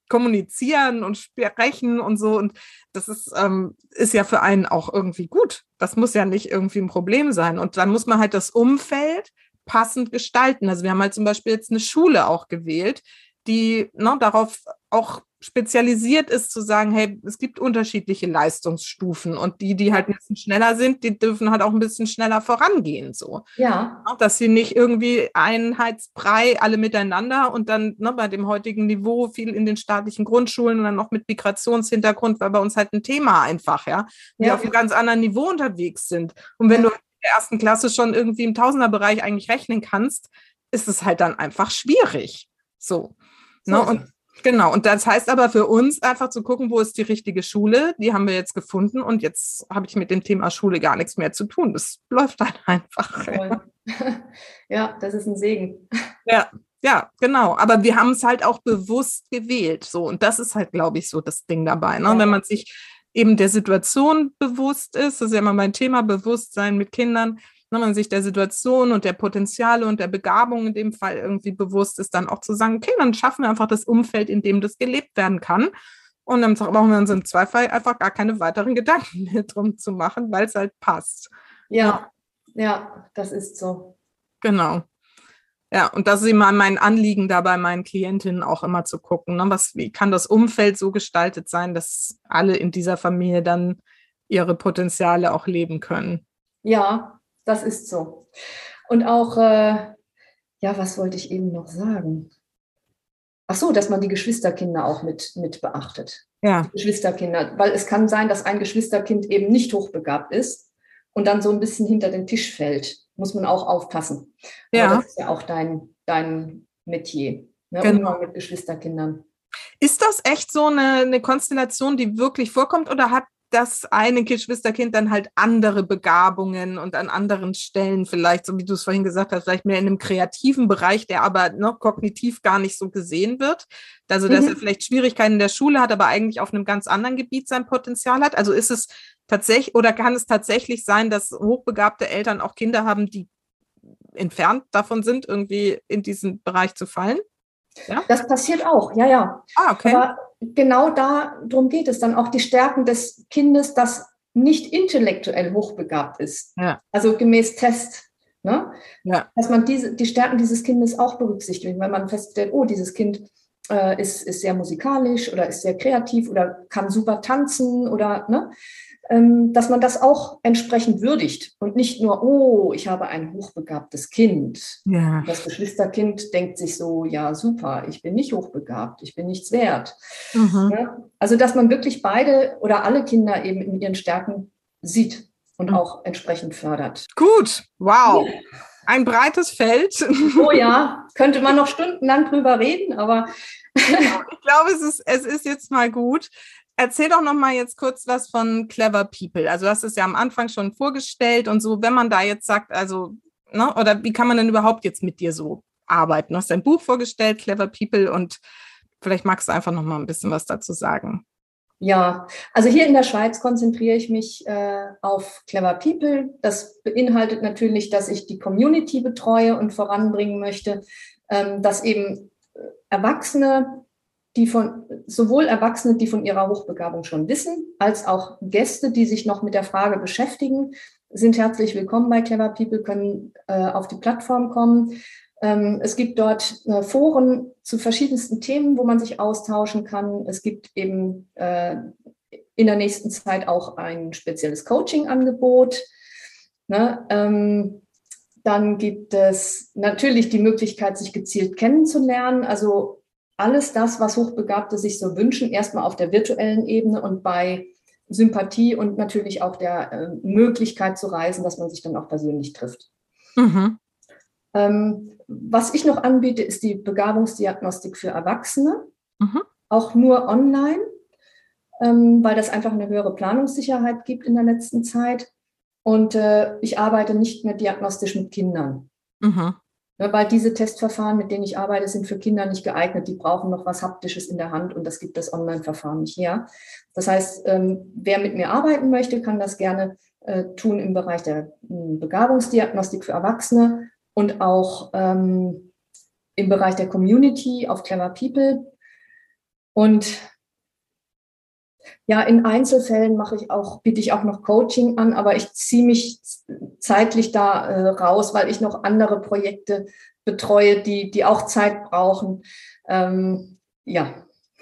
kommunizieren und sprechen und so. Und das ist, ähm, ist ja für einen auch irgendwie gut. Das muss ja nicht irgendwie ein Problem sein. Und dann muss man halt das Umfeld passend gestalten. Also wir haben halt zum Beispiel jetzt eine Schule auch gewählt, die ne, darauf auch spezialisiert ist, zu sagen, hey, es gibt unterschiedliche Leistungsstufen und die, die halt ein bisschen schneller sind, die dürfen halt auch ein bisschen schneller vorangehen. So. Ja, Ne, Dass sie nicht irgendwie Einheitsbrei alle miteinander und dann ne, bei dem heutigen Niveau viel in den staatlichen Grundschulen und dann noch mit Migrationshintergrund, weil bei uns halt ein Thema einfach, ja, die Ja. auf einem ganz anderen Niveau unterwegs sind. Und wenn Ja. du in der ersten Klasse schon irgendwie im Tausenderbereich eigentlich rechnen kannst, ist es halt dann einfach schwierig. So. Ne? Und Genau, und das heißt aber für uns einfach zu gucken, wo ist die richtige Schule, die haben wir jetzt gefunden und jetzt habe ich mit dem Thema Schule gar nichts mehr zu tun. Das läuft dann einfach. toll. ja, das ist ein Segen. Ja, ja, genau. Aber wir haben es halt auch bewusst gewählt. So, und das ist halt, glaube ich, so das Ding dabei. Ne? Ja. Wenn man sich eben der Situation bewusst ist, das ist ja immer mein Thema, Bewusstsein mit Kindern, wenn man sich der Situation und der Potenziale und der Begabung in dem Fall irgendwie bewusst ist, dann auch zu sagen, okay, dann schaffen wir einfach das Umfeld, in dem das gelebt werden kann. Und dann brauchen wir uns im Zweifel einfach gar keine weiteren Gedanken mehr drum zu machen, weil es halt passt. Ja, ja, das ist so. Genau. Ja, und das ist immer mein Anliegen da bei meinen Klientinnen auch immer zu gucken, ne, was, wie kann das Umfeld so gestaltet sein, dass alle in dieser Familie dann ihre Potenziale auch leben können. Ja, das ist so. Und auch, äh, ja, was wollte ich eben noch sagen? Ach so, dass man die Geschwisterkinder auch mit, mit beachtet. Ja, Geschwisterkinder, weil es kann sein, dass ein Geschwisterkind eben nicht hochbegabt ist und dann so ein bisschen hinter den Tisch fällt. Muss man auch aufpassen. Aber Ja. das ist ja auch dein, dein Metier, ne? Genau. Umgang mit Geschwisterkindern. Ist das echt so eine, eine Konstellation, die wirklich vorkommt oder hat das eine Geschwisterkind dann halt andere Begabungen und an anderen Stellen vielleicht, so wie du es vorhin gesagt hast, vielleicht mehr in einem kreativen Bereich, der aber noch kognitiv gar nicht so gesehen wird. Also, dass mhm. er vielleicht Schwierigkeiten in der Schule hat, aber eigentlich auf einem ganz anderen Gebiet sein Potenzial hat. Also ist es tatsächlich oder kann es tatsächlich sein, dass hochbegabte Eltern auch Kinder haben, die entfernt davon sind, irgendwie in diesen Bereich zu fallen? Ja? Das passiert auch, ja, ja. Ah, okay. Aber genau darum geht es dann auch die Stärken des Kindes, das nicht intellektuell hochbegabt ist. Ja. Also gemäß Test. Ne? Ja. Dass man diese, die Stärken dieses Kindes auch berücksichtigt, wenn man feststellt, oh, dieses Kind äh, ist, ist sehr musikalisch oder ist sehr kreativ oder kann super tanzen oder ne? Ähm, dass man das auch entsprechend würdigt und nicht nur, oh, ich habe ein hochbegabtes Kind. Ja. Das Geschwisterkind denkt sich so, ja, super, ich bin nicht hochbegabt, ich bin nichts wert. Mhm. Ja? Also, dass man wirklich beide oder alle Kinder eben in ihren Stärken sieht und mhm. auch entsprechend fördert. Gut, wow. Ja. Ein breites Feld. Oh ja, könnte man noch stundenlang drüber reden, aber ich glaube, es ist, es ist jetzt mal gut erzähl doch noch mal jetzt kurz was von Clever People. Also du hast es ja am Anfang schon vorgestellt und so, wenn man da jetzt sagt, also, ne, oder wie kann man denn überhaupt jetzt mit dir so arbeiten? Du hast dein Buch vorgestellt, Clever People, und vielleicht magst du einfach noch mal ein bisschen was dazu sagen. Ja, also hier in der Schweiz konzentriere ich mich äh, auf Clever People. Das beinhaltet natürlich, dass ich die Community betreue und voranbringen möchte, ähm, dass eben äh, Erwachsene die von sowohl Erwachsene, die von ihrer Hochbegabung schon wissen, als auch Gäste, die sich noch mit der Frage beschäftigen, sind herzlich willkommen bei Clever People, können äh, auf die Plattform kommen. Ähm, es gibt dort äh, Foren zu verschiedensten Themen, wo man sich austauschen kann. Es gibt eben äh, in der nächsten Zeit auch ein spezielles Coaching-Angebot. Ne? Ähm, dann gibt es natürlich die Möglichkeit, sich gezielt kennenzulernen. Also alles das, was Hochbegabte sich so wünschen, erstmal auf der virtuellen Ebene und bei Sympathie und natürlich auch der äh, Möglichkeit zu reisen, dass man sich dann auch persönlich trifft. Mhm. Ähm, was ich noch anbiete, ist die Begabungsdiagnostik für Erwachsene, mhm. auch nur online, ähm, weil das einfach eine höhere Planungssicherheit gibt in der letzten Zeit. Und äh, ich arbeite nicht mehr diagnostisch mit Kindern. Mhm. Weil diese Testverfahren, mit denen ich arbeite, sind für Kinder nicht geeignet. Die brauchen noch was Haptisches in der Hand und das gibt das Online-Verfahren nicht her. Das heißt, ähm, wer mit mir arbeiten möchte, kann das gerne äh, tun im Bereich der hm, Begabungsdiagnostik für Erwachsene und auch ähm, im Bereich der Community auf Clever People. Und ja, in Einzelfällen mache ich auch, biete ich auch noch Coaching an, aber ich ziehe mich zeitlich da äh, raus, weil ich noch andere Projekte betreue, die, die auch Zeit brauchen. Ähm, ja.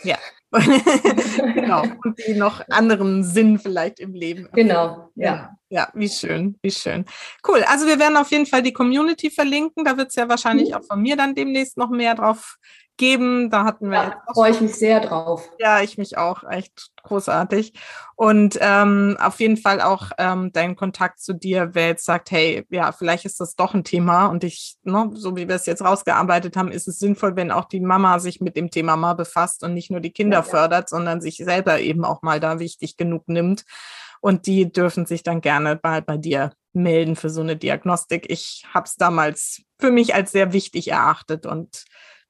Ja. genau. Und die noch anderen Sinn vielleicht im Leben. Genau, ja. ja. Wie schön, wie schön. Cool. Also wir werden auf jeden Fall die Community verlinken. Da wird es ja wahrscheinlich mhm. auch von mir dann demnächst noch mehr drauf geben. Da hatten wir. Ja, freue ich mich sehr drauf. Ja, ich mich auch. Echt großartig. Und ähm, auf jeden Fall auch ähm, dein Kontakt zu dir, wer jetzt sagt, hey, ja, vielleicht ist das doch ein Thema. Und ich, ne, so wie wir es jetzt rausgearbeitet haben, ist es sinnvoll, wenn auch die Mama sich mit dem Thema mal befasst und nicht nur die Kinder ja, ja. fördert, sondern sich selber eben auch mal da wichtig genug nimmt. Und die dürfen sich dann gerne bei, bei dir melden für so eine Diagnostik. Ich habe es damals für mich als sehr wichtig erachtet und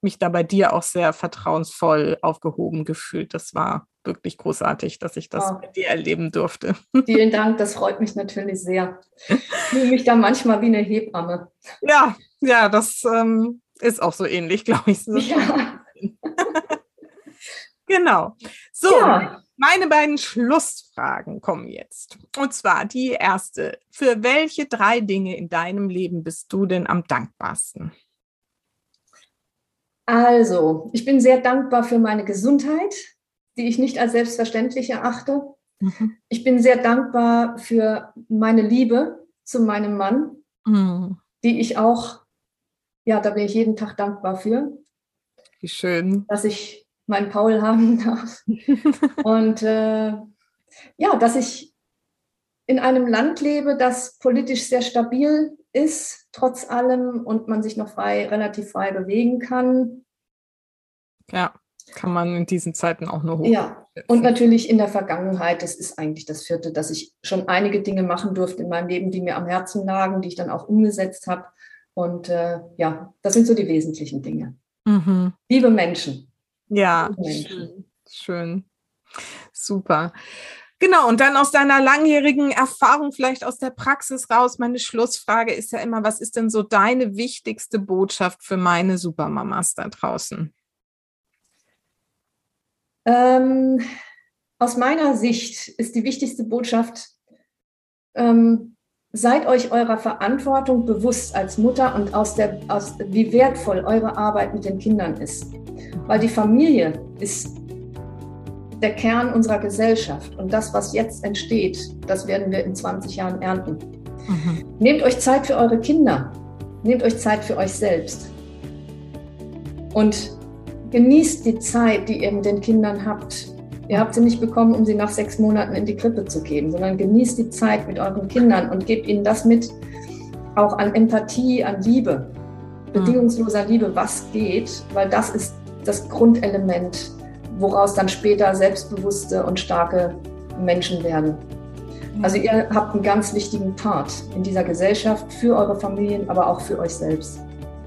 mich da bei dir auch sehr vertrauensvoll aufgehoben gefühlt. Das war wirklich großartig, dass ich das oh. mit dir erleben durfte. Vielen Dank, das freut mich natürlich sehr. Ich fühle mich da manchmal wie eine Hebamme. Ja, ja, das ähm, ist auch so ähnlich, glaube ich. Ja. genau. So, ja. meine beiden Schlussfragen kommen jetzt. Und zwar die erste. Für welche drei Dinge in deinem Leben bist du denn am dankbarsten? Also, ich bin sehr dankbar für meine Gesundheit, die ich nicht als selbstverständlich erachte. Mhm. Ich bin sehr dankbar für meine Liebe zu meinem Mann, mhm. die ich auch, ja, da bin ich jeden Tag dankbar für. Wie schön. Dass ich meinen Paul haben darf. Und äh, ja, dass ich in einem Land lebe, das politisch sehr stabil ist, trotz allem, und man sich noch frei, relativ frei bewegen kann. Ja. kann man in diesen Zeiten auch nur hoch. Ja, und natürlich in der Vergangenheit, das ist eigentlich das vierte, dass ich schon einige Dinge machen durfte in meinem Leben, die mir am Herzen lagen, die ich dann auch umgesetzt habe. Und äh, ja, das sind so die wesentlichen Dinge. Mhm. Liebe Menschen. Ja, Liebe Menschen. Schön. schön. Super. Genau, und dann aus deiner langjährigen Erfahrung, vielleicht aus der Praxis raus, meine Schlussfrage ist ja immer, was ist denn so deine wichtigste Botschaft für meine Supermamas da draußen? Ähm, aus meiner Sicht ist die wichtigste Botschaft, ähm, seid euch eurer Verantwortung bewusst als Mutter und aus der, aus, wie wertvoll eure Arbeit mit den Kindern ist. Weil die Familie ist der Kern unserer Gesellschaft und das, was jetzt entsteht, das werden wir in 20 Jahren ernten. Mhm. Nehmt euch Zeit für eure Kinder, nehmt euch Zeit für euch selbst. Und genießt die Zeit, die ihr mit den Kindern habt. Ihr habt sie nicht bekommen, um sie nach sechs Monaten in die Krippe zu geben, sondern genießt die Zeit mit euren Kindern und gebt ihnen das mit, auch an Empathie, an Liebe, bedingungsloser Liebe, was geht, weil das ist das Grundelement, woraus dann später selbstbewusste und starke Menschen werden. Also ihr habt einen ganz wichtigen Part in dieser Gesellschaft für eure Familien, aber auch für euch selbst.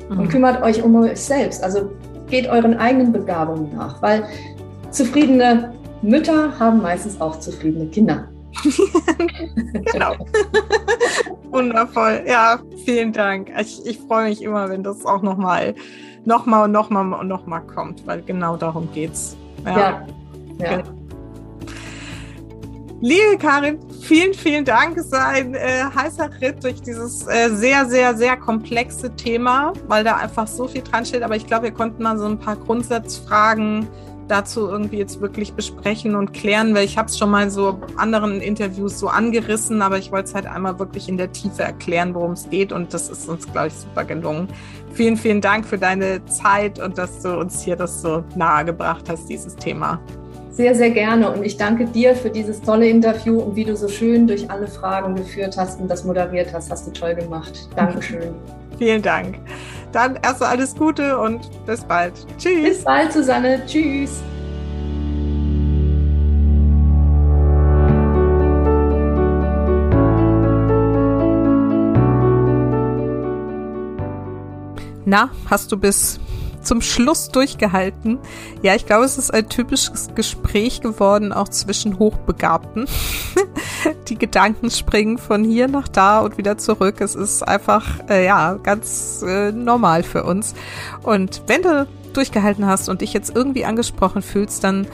Und kümmert euch um euch selbst. Also geht euren eigenen Begabungen nach, weil zufriedene Mütter haben meistens auch zufriedene Kinder. genau. Wundervoll. Ja, vielen Dank. Ich, ich freue mich immer, wenn das auch nochmal, nochmal und nochmal und nochmal kommt, weil genau darum geht's. Ja. ja. ja. Liebe Karin, vielen, vielen Dank. Es war ein äh, heißer Ritt durch dieses äh, sehr, sehr, sehr komplexe Thema, weil da einfach so viel dran steht. Aber ich glaube, wir konnten mal so ein paar Grundsatzfragen dazu irgendwie jetzt wirklich besprechen und klären, weil ich habe es schon mal so anderen Interviews so angerissen, aber ich wollte es halt einmal wirklich in der Tiefe erklären, worum es geht und das ist uns, glaube ich, super gelungen. Vielen, vielen Dank für deine Zeit und dass du uns hier das so nahe gebracht hast, dieses Thema. Sehr, sehr gerne. Und ich danke dir für dieses tolle Interview und wie du so schön durch alle Fragen geführt hast und das moderiert hast. Hast du toll gemacht. Dankeschön. Vielen Dank. Dann erst alles Gute und bis bald. Tschüss. Bis bald, Susanne. Tschüss. Na, hast du bis zum Schluss durchgehalten. Ja, ich glaube, es ist ein typisches Gespräch geworden, auch zwischen Hochbegabten. Die Gedanken springen von hier nach da und wieder zurück. Es ist einfach, äh, ja, ganz äh, normal für uns. Und wenn du durchgehalten hast und dich jetzt irgendwie angesprochen fühlst, dann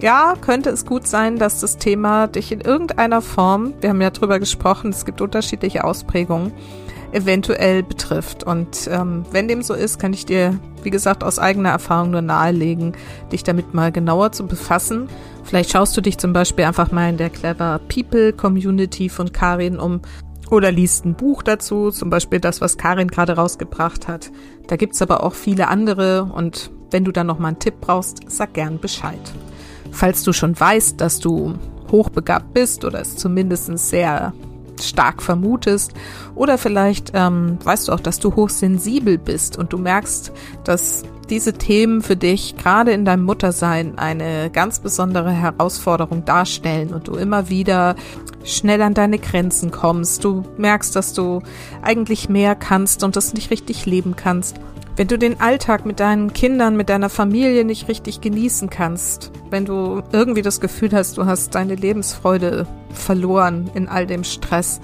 ja, könnte es gut sein, dass das Thema dich in irgendeiner Form, wir haben ja drüber gesprochen, es gibt unterschiedliche Ausprägungen, eventuell betrifft. Und ähm, wenn dem so ist, kann ich dir, wie gesagt, aus eigener Erfahrung nur nahelegen, dich damit mal genauer zu befassen. Vielleicht schaust du dich zum Beispiel einfach mal in der Clever People Community von Karin um oder liest ein Buch dazu, zum Beispiel das, was Karin gerade rausgebracht hat. Da gibt's aber auch viele andere und wenn du dann noch mal einen Tipp brauchst, sag gern Bescheid. Falls du schon weißt, dass du hochbegabt bist oder es zumindest sehr stark vermutest. Oder vielleicht ähm, weißt du auch, dass du hochsensibel bist und du merkst, dass diese Themen für dich gerade in deinem Muttersein eine ganz besondere Herausforderung darstellen und du immer wieder schnell an deine Grenzen kommst. Du merkst, dass du eigentlich mehr kannst und das nicht richtig leben kannst wenn du den Alltag mit deinen Kindern, mit deiner Familie nicht richtig genießen kannst, wenn du irgendwie das Gefühl hast, du hast deine Lebensfreude verloren in all dem Stress,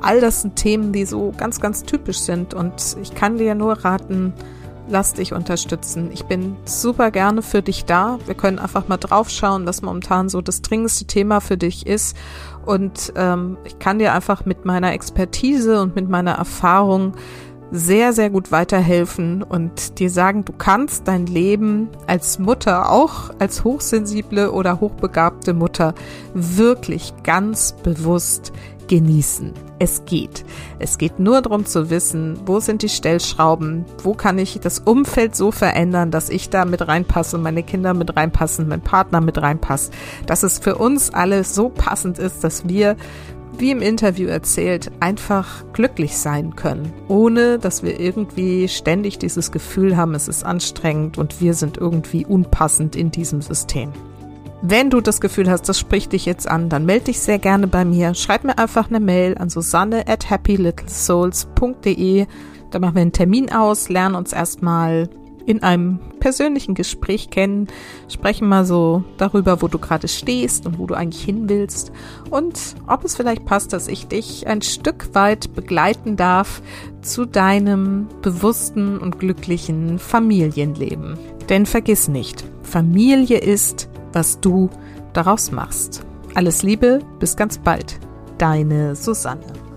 all das sind Themen, die so ganz, ganz typisch sind und ich kann dir nur raten, lass dich unterstützen. Ich bin super gerne für dich da. Wir können einfach mal draufschauen, was momentan so das dringendste Thema für dich ist. Und ähm, ich kann dir einfach mit meiner Expertise und mit meiner Erfahrung sehr, sehr gut weiterhelfen und dir sagen, du kannst dein Leben als Mutter, auch als hochsensible oder hochbegabte Mutter, wirklich ganz bewusst genießen. Es geht. Es geht nur darum zu wissen, wo sind die Stellschrauben, wo kann ich das Umfeld so verändern, dass ich da mit reinpasse, meine Kinder mit reinpassen, mein Partner mit reinpasst, dass es für uns alle so passend ist, dass wir wie im Interview erzählt, einfach glücklich sein können, ohne dass wir irgendwie ständig dieses Gefühl haben, es ist anstrengend und wir sind irgendwie unpassend in diesem System. Wenn du das Gefühl hast, das spricht dich jetzt an, dann melde dich sehr gerne bei mir. Schreib mir einfach eine Mail an susanne at happylittlesouls.de. Da machen wir einen Termin aus, lernen uns erstmal in einem persönlichen Gespräch kennen, sprechen mal so darüber, wo du gerade stehst und wo du eigentlich hin willst und ob es vielleicht passt, dass ich dich ein Stück weit begleiten darf zu deinem bewussten und glücklichen Familienleben. Denn vergiss nicht, Familie ist was du daraus machst. Alles Liebe, bis ganz bald. Deine Susanne.